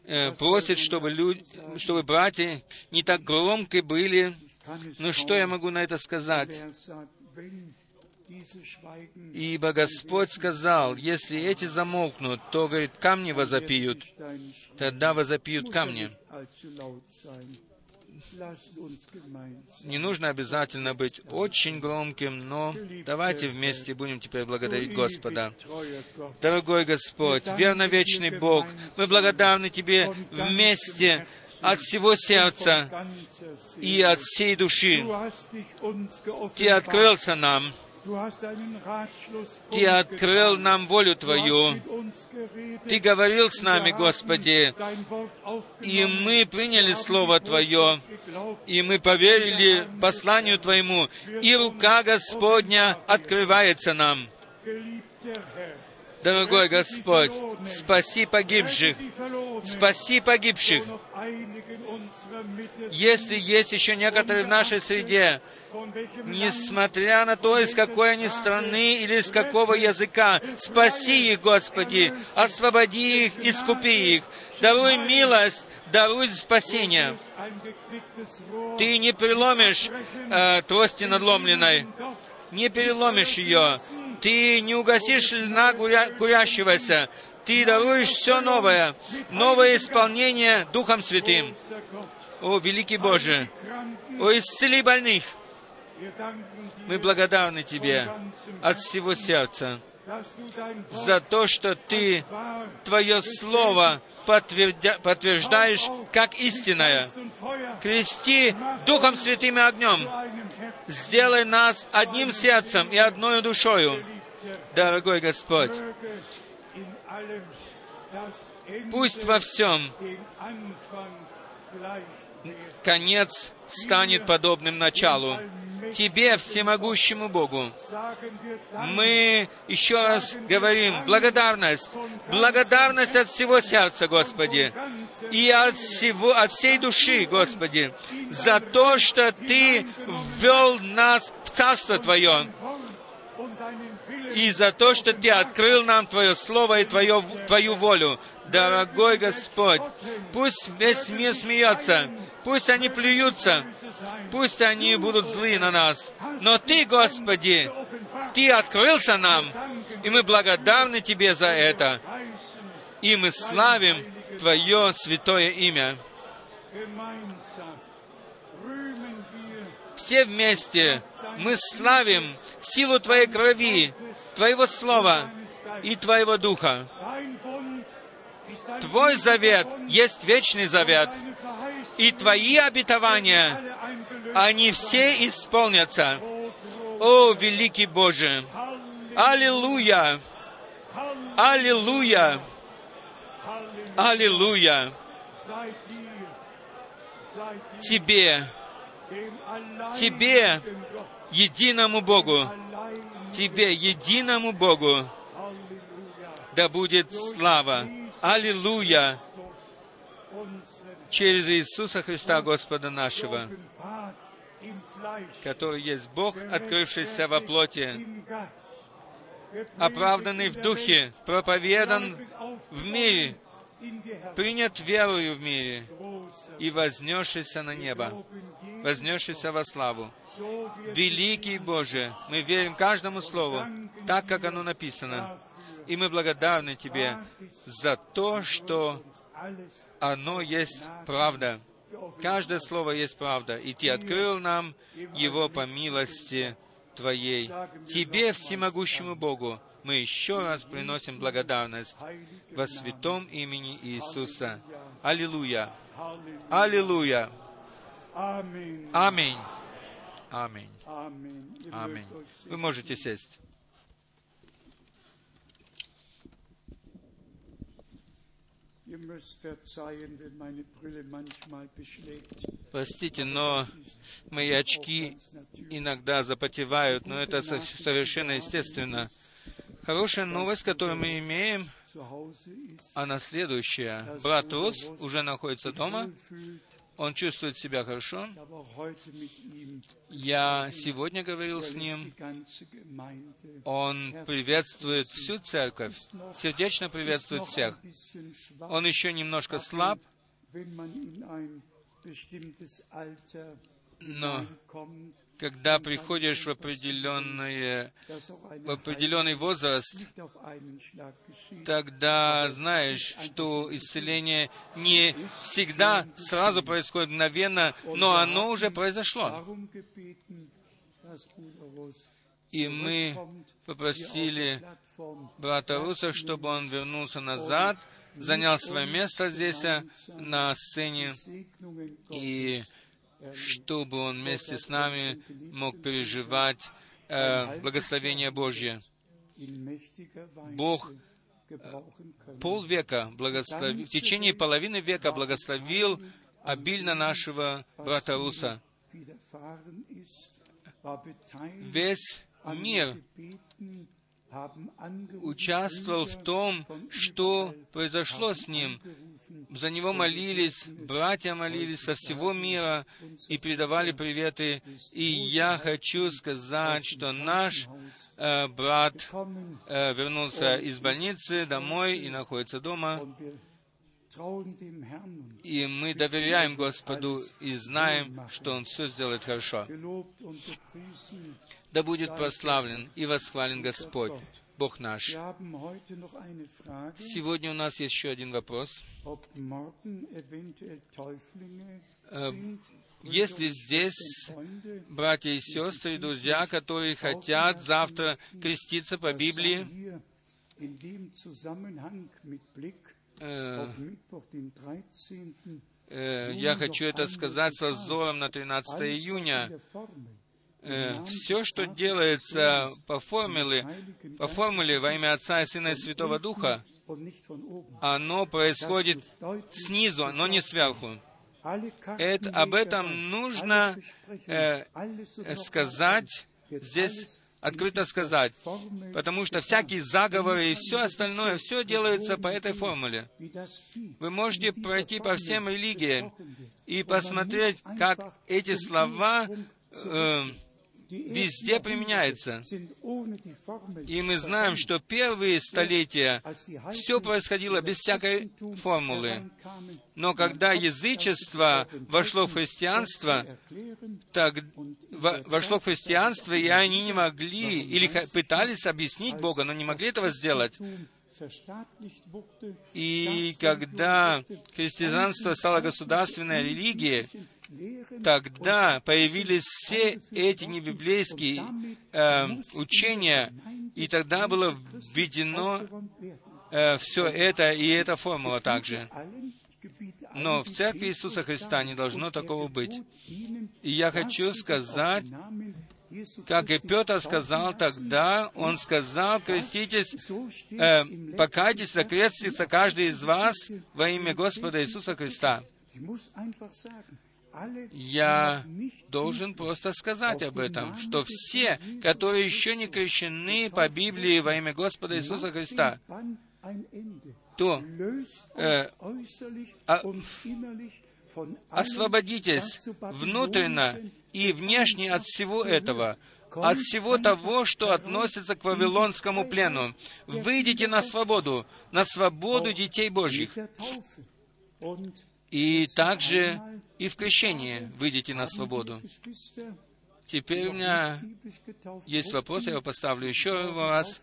э, просит, чтобы, люди, чтобы братья не так громко были. Ну что я могу на это сказать? Ибо Господь сказал, если эти замолкнут, то, говорит, камни возопьют. Тогда возопьют камни. Не нужно обязательно быть очень громким, но давайте вместе будем теперь благодарить Господа. Дорогой Господь, верно-вечный Бог, мы благодарны Тебе вместе от всего сердца и от всей души. Ты открылся нам, Ты открыл нам волю Твою. Ты говорил с нами, Господи, и мы приняли Слово Твое, и мы поверили посланию Твоему, и рука Господня открывается нам. Дорогой Господь, спаси погибших, спаси погибших. Если есть еще некоторые в нашей среде, несмотря на то, из какой они страны или из какого языка, спаси их, Господи, освободи их, искупи их, даруй милость, даруй спасение. Ты не переломишь э, трости надломленной, не переломишь ее. Ты не угасишь льна куря- курящегося. Ты даруешь все новое, новое исполнение Духом Святым. О, великий Боже, о, исцели больных. Мы благодарны Тебе от всего сердца за то, что Ты Твое Слово подтвердя- подтверждаешь как истинное. Крести Духом Святым и огнем. Сделай нас одним сердцем и одной душою. Дорогой Господь, пусть во всем конец станет подобным началу. Тебе, всемогущему Богу, мы еще раз говорим благодарность, благодарность от всего сердца, Господи, и от, всего, от всей души, Господи, за то, что Ты ввел нас в Царство Твое, и за то, что Ты открыл нам Твое Слово и Твое, Твою волю. Дорогой Господь, пусть весь мир смеется, пусть они плюются, пусть они будут злы на нас. Но Ты, Господи, Ты открылся нам, и мы благодарны Тебе за это. И мы славим Твое святое имя. Все вместе мы славим силу Твоей крови, Твоего Слова и Твоего Духа. Твой завет есть вечный завет, и Твои обетования, они все исполнятся. О, великий Боже! Аллилуйя! Аллилуйя! Аллилуйя! Тебе, Тебе, единому Богу, Тебе, единому Богу, да будет слава. Аллилуйя! Через Иисуса Христа, Господа нашего, который есть Бог, открывшийся во плоти, оправданный в Духе, проповедан в мире, принят верою в мире и вознесшийся на небо. Вознесшийся во славу. Великий Боже, мы верим каждому слову, так, как оно написано. И мы благодарны Тебе за то, что оно есть правда. Каждое слово есть правда, и Ты открыл нам его по милости Твоей. Тебе, всемогущему Богу, мы еще раз приносим благодарность во святом имени Иисуса. Аллилуйя! Аллилуйя! Аминь! Аминь! Аминь. euch Вы можете сесть. Простите, но мои очки иногда запотевают, но это со- совершенно естественно. Хорошая новость, которую мы имеем, она следующая. Брат Рус уже находится дома, он чувствует себя хорошо. Я сегодня говорил с ним, он приветствует всю церковь, сердечно приветствует всех. Он еще немножко слаб, но когда приходишь в eine в определенный возраст, тогда знаешь, что исцеление не всегда сразу происходит мгновенно, но оно уже произошло. И мы попросили брата Руса, чтобы он вернулся назад, занял свое место здесь, э, на сцене, и чтобы он вместе с нами мог переживать э, благословение Божье. Бог können. полвека, благослови... в течение половины века благословил обильно нашего брата Руса. Весь мир участвовал в том, что произошло с ним. За него молились, братья молились со всего мира и передавали приветы. И я хочу сказать, что наш э, брат э, вернулся из больницы домой и находится дома. И мы доверяем Господу и знаем, что Он все сделает хорошо. Да будет прославлен и восхвален Господь, Бог наш. Сегодня у нас есть еще один вопрос. sind. Есть ли здесь братья и сестры, друзья, которые хотят завтра креститься по Библии? mit Blick Э, auf Mittwoch, den 13. э, я хочу это сказать со взором на 13 Alles, was in июня. Formel Все, что делается по формуле, по формуле во имя Отца и Сына и Святого Духа, оно происходит снизу, но не сверху. Это, об этом нужно э, э, сказать, здесь открыто сказать, потому что всякие заговоры и все остальное, все делается по этой формуле. Вы можете пройти по всем религиям и посмотреть, как эти слова э, везде Formel И мы знаем, что первые столетия все происходило без всякой формулы. Но когда язычество вошло в христианство, так во- вошло в христианство, и они не могли или пытались объяснить Бога, но не могли этого сделать. И когда христианство стало государственной религией, тогда появились все эти небиблейские э, учения, и тогда было введено все это, и эта формула также. Но в Церкви Иисуса Христа не должно такого быть. И я хочу сказать, как и Петр сказал тогда, он сказал, креститесь, э, покайтесь, закрестится каждый из вас во имя Господа Иисуса Христа. Я должен просто сказать об этом, что все, которые еще не крещены по Библии во имя Господа Иисуса Христа, то э, а- освободитесь внутренно и внешне от всего этого, от всего того, что относится к Вавилонскому плену. Выйдите на свободу, на свободу детей Божьих. И также и в крещении выйдете на свободу. Теперь у меня есть вопрос, я его поставлю еще раз.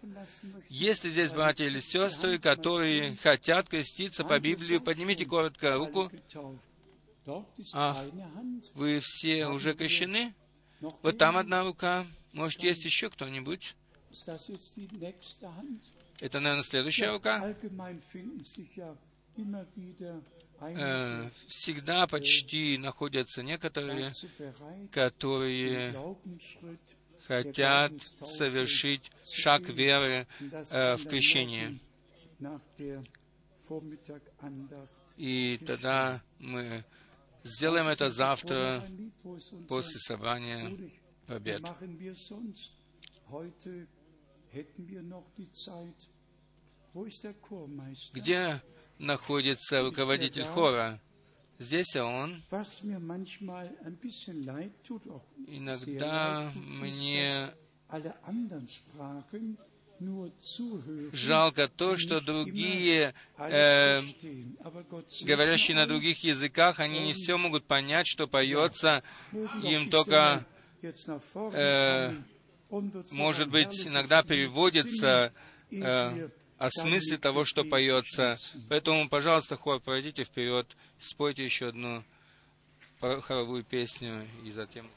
Есть ли здесь братья или сестры, которые хотят креститься по Библии? Поднимите коротко руку. А, вы все уже крещены? Вот там одна рука. Может, есть еще кто-нибудь? Это, наверное, следующая рука. Э, всегда почти находятся некоторые, которые хотят совершить шаг веры э, в крещение. И тогда мы сделаем это завтра после собрания в обед. Где находится руководитель хора? Здесь он. Иногда мне жалко то, что другие, э, говорящие на других языках, они не все могут понять, что поется, им только э, может быть, иногда переводится э, о смысле того, что поется. Поэтому, пожалуйста, хор, пройдите вперед, спойте еще одну хоровую песню, и затем...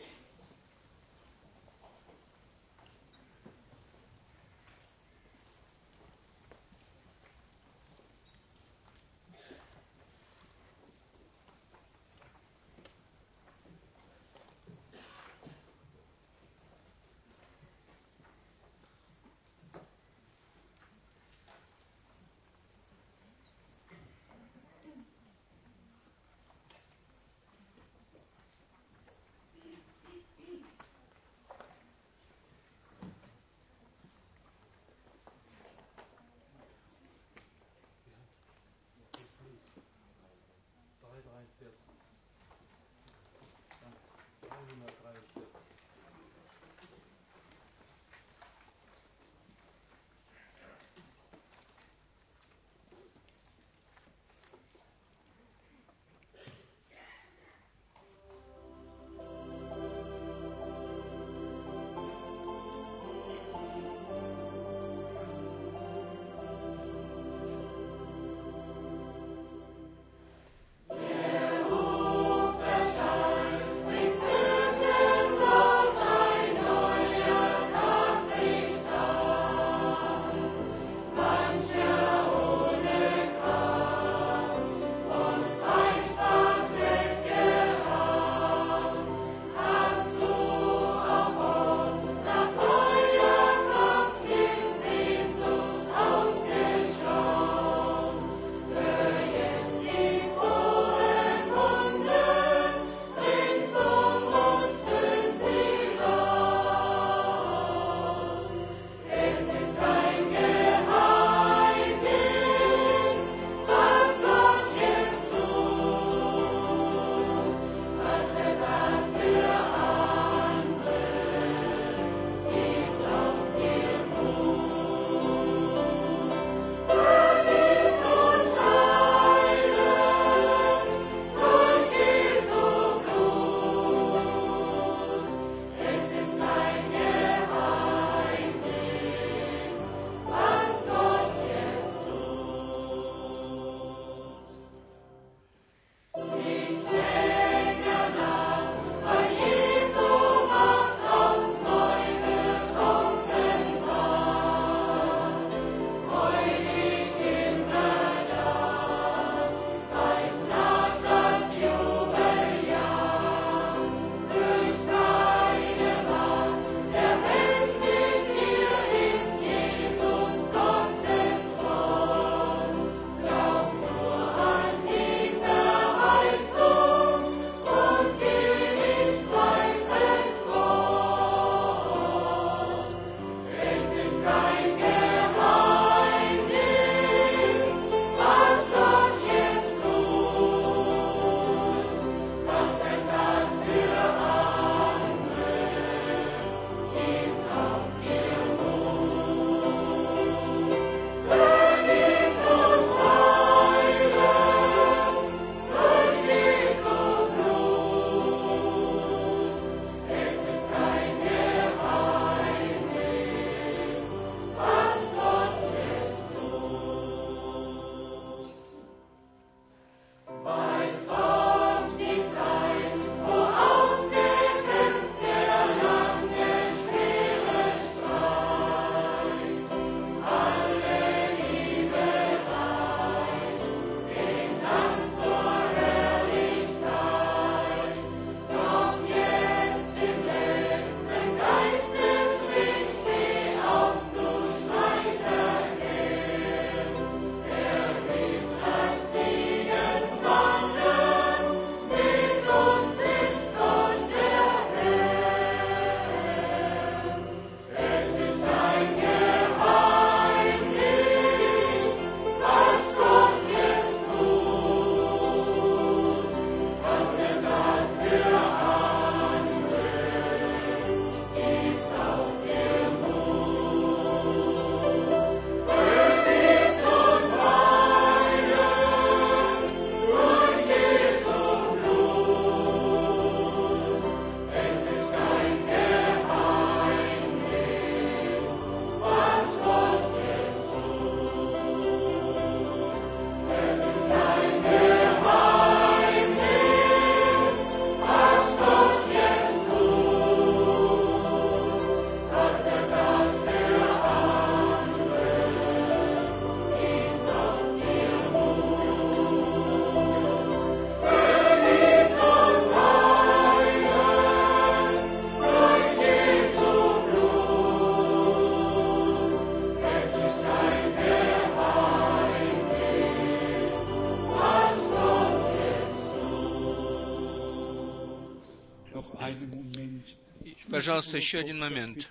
Пожалуйста, еще один момент.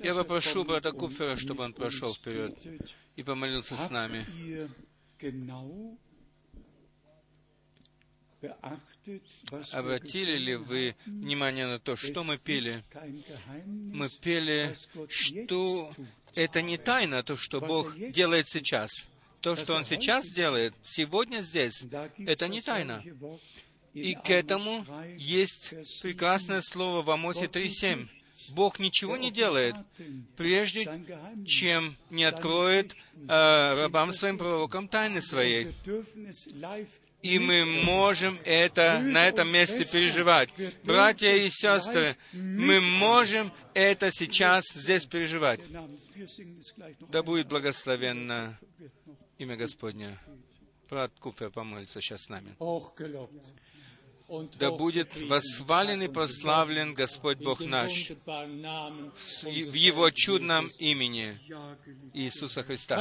Я попрошу брата Купфера, чтобы он прошел вперед и помолился с нами. Обратили ли вы внимание на то, что мы пели? Мы пели, что это не тайна, то, что Бог делает сейчас. То, что Он сейчас делает, сегодня здесь, это не тайна. И к этому Amos 3, есть прекрасное 7. слово в Амосе 3.7. Бог ничего не делает, прежде чем не откроет э, рабам своим пророкам тайны своей. И мы можем это на этом месте переживать. Братья и сестры, мы можем это сейчас здесь переживать. Да будет благословенно имя Господне. Брат Куфер помолится сейчас с нами. Да будет восхвален и прославлен Господь Бог наш в Его чудном имени. Иисуса Христа.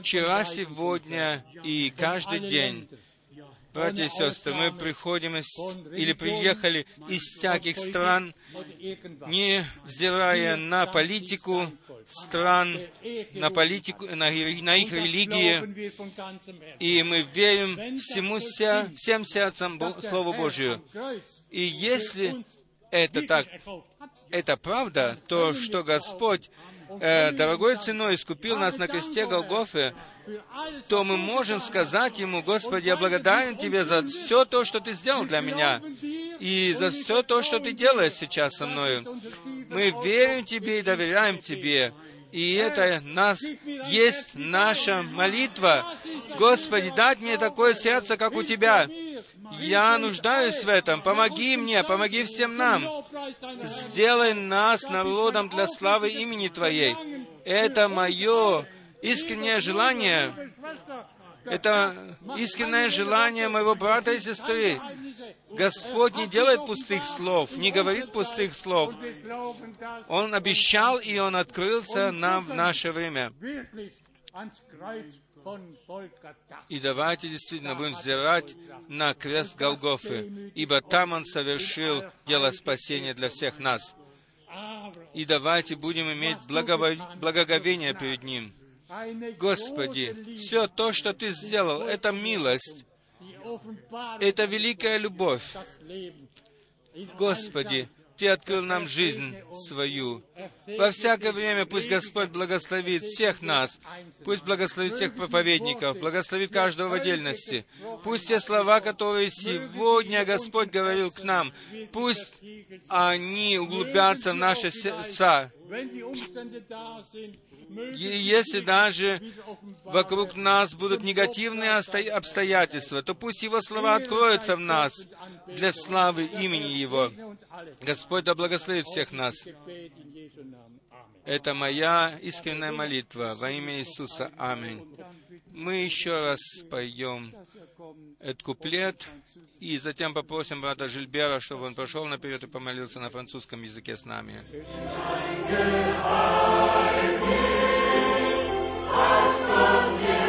Вчера, сегодня и каждый день, братья и сестры, мы приходим из, или приехали из всяких стран. Не взирая на политику стран, на политику, на, на их религии, и мы верим всему всем сердцем Слову Божию. И если это так, это правда, то, что Господь э, дорогой ценой искупил нас на кресте Голгофы, то мы можем сказать Ему, Господи, я благодарен Тебе за все то, что Ты сделал для меня, и за все то, что Ты делаешь сейчас со мною. Мы верим Тебе и доверяем Тебе, и это нас есть наша молитва. Господи, дать мне такое сердце, как у Тебя. Я нуждаюсь в этом. Помоги мне, помоги всем нам. Сделай нас народом для славы имени Твоей. Это мое искреннее желание. Это искреннее желание моего брата и сестры. Господь не делает пустых слов, не говорит пустых слов. Он обещал, и Он открылся нам в наше время. И давайте действительно будем взирать на крест Голгофы, ибо там Он совершил дело спасения для всех нас. И давайте будем иметь благоговение перед Ним. Господи, все то, что Ты сделал, это милость, это великая любовь. Господи, Ты открыл нам жизнь свою. Во всякое время пусть Господь благословит всех нас, пусть благословит всех проповедников, благословит каждого в отдельности. Пусть те слова, которые сегодня Господь говорил к нам, пусть они углубятся в наши сердца. И если даже вокруг нас будут негативные обстоятельства, то пусть Его слова откроются в нас для славы имени Его. Господь да благословит всех нас. Это моя искренняя молитва во имя Иисуса. Аминь. Мы еще раз поем этот куплет, и затем попросим брата Жильбера, чтобы он прошел наперед и помолился на французском языке с нами. Oui,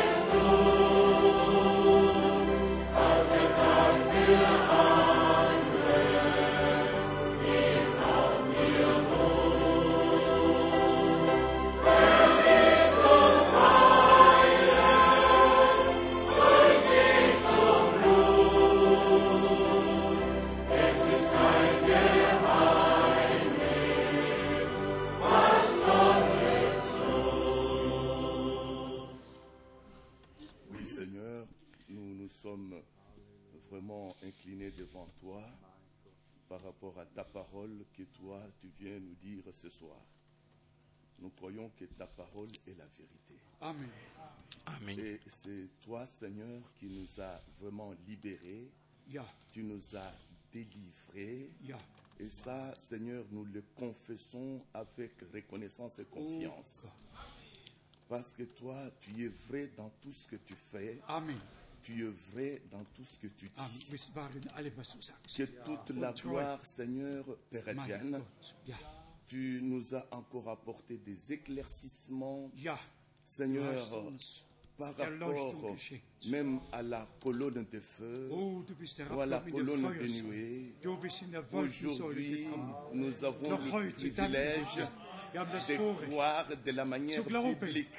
rapport à ta parole que toi, tu viens nous dire ce soir. Nous croyons que ta parole est la vérité. Amen. Amen. Et c'est toi, Seigneur, qui nous a vraiment libérés. Tu nous as délivrés. Et ça, Seigneur, nous le confessons avec reconnaissance et confiance. Oh. Parce que toi, tu es vrai dans tout ce que tu fais. Amen tu œuvrais dans tout ce que tu dis. Que toute la gloire, Seigneur, te revienne. Tu nous as encore apporté des éclaircissements. Seigneur, par rapport même à la colonne de feu ou à la colonne de nuée. Aujourd'hui, nous avons le privilège de croire de la manière publique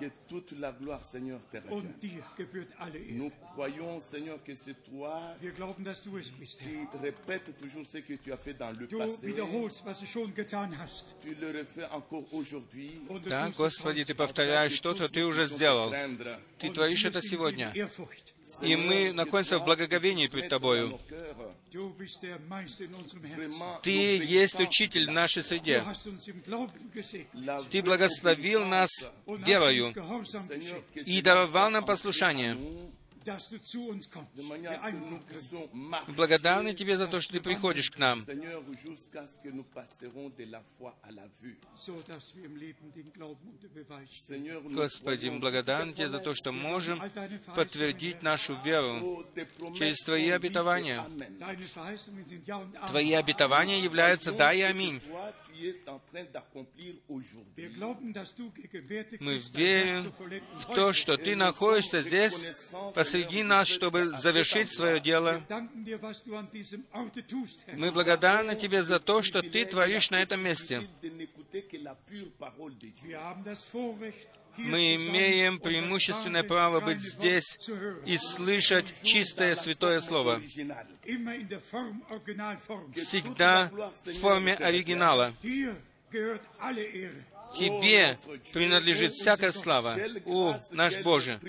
que toute la gloire, Seigneur, te revient. Und dir gebührt alle Ehre. Nous croyons, Seigneur, que c'est toi Wir glauben, dass du es bist, qui Herr. répètes toujours ce que tu as fait dans le Du passé. wiederholst, was du schon getan hast. Tu le refais encore aujourd'hui. Und du Да, tust es Господи, heute. Ты повторяешь то, что Ты уже сделал. Ты творишь это сегодня. И мы находимся в благоговении пред Тобою. Ты есть учитель в нашей среде. Ты благословил нас верою и даровал нам послушание. Благодарны Тебе за то, что Ты приходишь к нам, Господи, благодарны Тебе за то, что можем подтвердить нашу веру. oh, через Твои обетования. Твои обетования являются «да» и «аминь». Мы верим в то, что Ты находишься здесь посреди нас, чтобы завершить свое дело. Мы благодарны Тебе за то, что Ты творишь на этом месте. Мы имеем преимущественное право быть здесь и слышать чистое святое Слово. Всегда в форме оригинала. Тебе принадлежит всякая слава. О, наш Боже!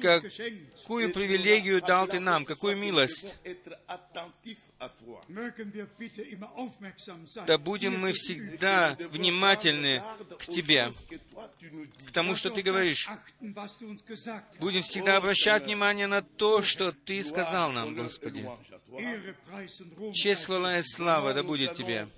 Какую привилегию дал Ты нам, какую милость. Да будем мы всегда внимательны к Тебе, к тому, что Ты говоришь. Будем всегда обращать внимание на то, что Ты сказал нам, Господи. Честь, хвала и слава да будет Тебе.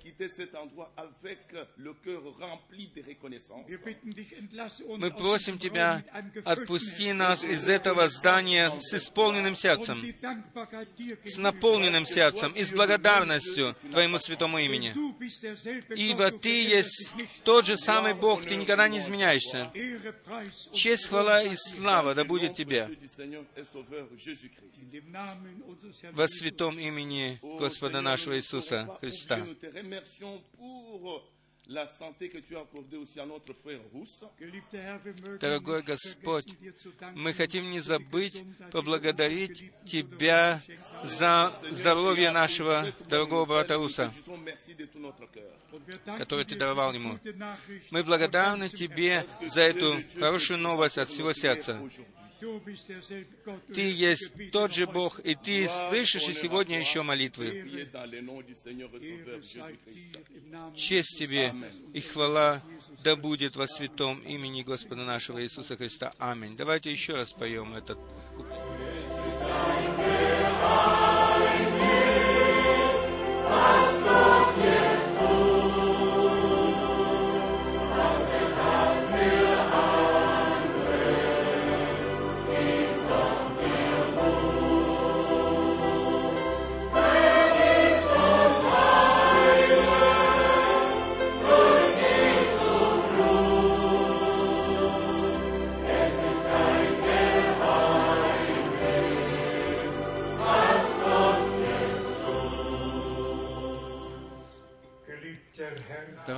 Мы просим Тебя, отпусти нас из этого здания с исполненным сердцем, с наполненным сердцем и с благодарностью Твоему святому имени. Ибо Ты есть тот же самый Бог, Ты никогда не изменяешься. Честь, хвала и слава да будет Тебе. Во святом имени Господа нашего Иисуса Христа. Дорогой Господь, Мы хотим не забыть поблагодарить Тебя за здоровье нашего дорогого брата Руса, который Ты даровал ему. Мы благодарны Тебе за эту хорошую новость от всего сердца. Ты есть тот же. Бог, и Ты слышишь и сегодня еще молитвы. Честь Тебе и хвала да будет во святом имени Господа нашего Иисуса Христа. Аминь. Давайте еще раз поем этот куплет.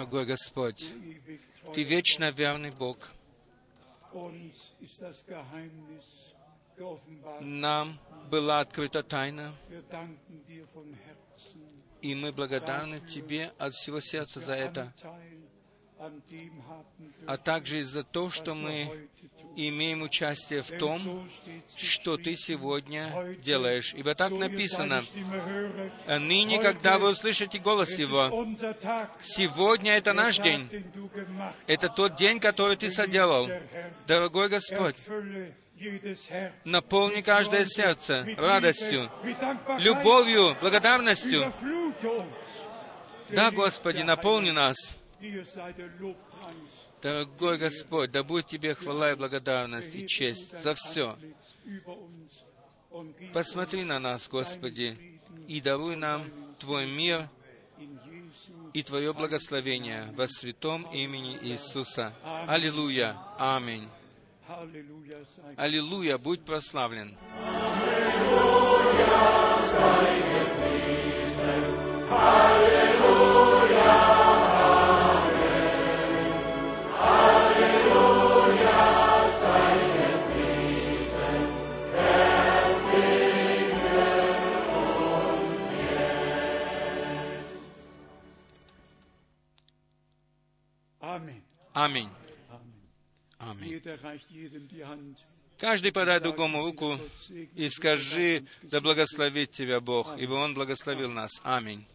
Дорогой Господь, Ты вечно верный Бог. Нам была открыта тайна, и мы благодарны Тебе от всего сердца за это, а также и за то, что мы. Имеем участие в том, что Ты сегодня делаешь. Ибо так написано, «А ныне, когда вы услышите голос Его, сегодня это наш день, это тот день, который Ты соделал. Дорогой Господь, наполни каждое сердце радостью, любовью, благодарностью. Да, Господи, наполни нас. Дорогой Господь, да будет Тебе хвала и благодарность и честь за все. Посмотри на нас, Господи, и даруй нам Твой мир и Твое благословение во святом имени Иисуса. Аллилуйя. Аминь. Аллилуйя, будь прославлен. Amen. Аминь. Аминь. Каждый подай другому руку и скажи, да благословит тебя Бог, ибо Он благословил нас. Аминь.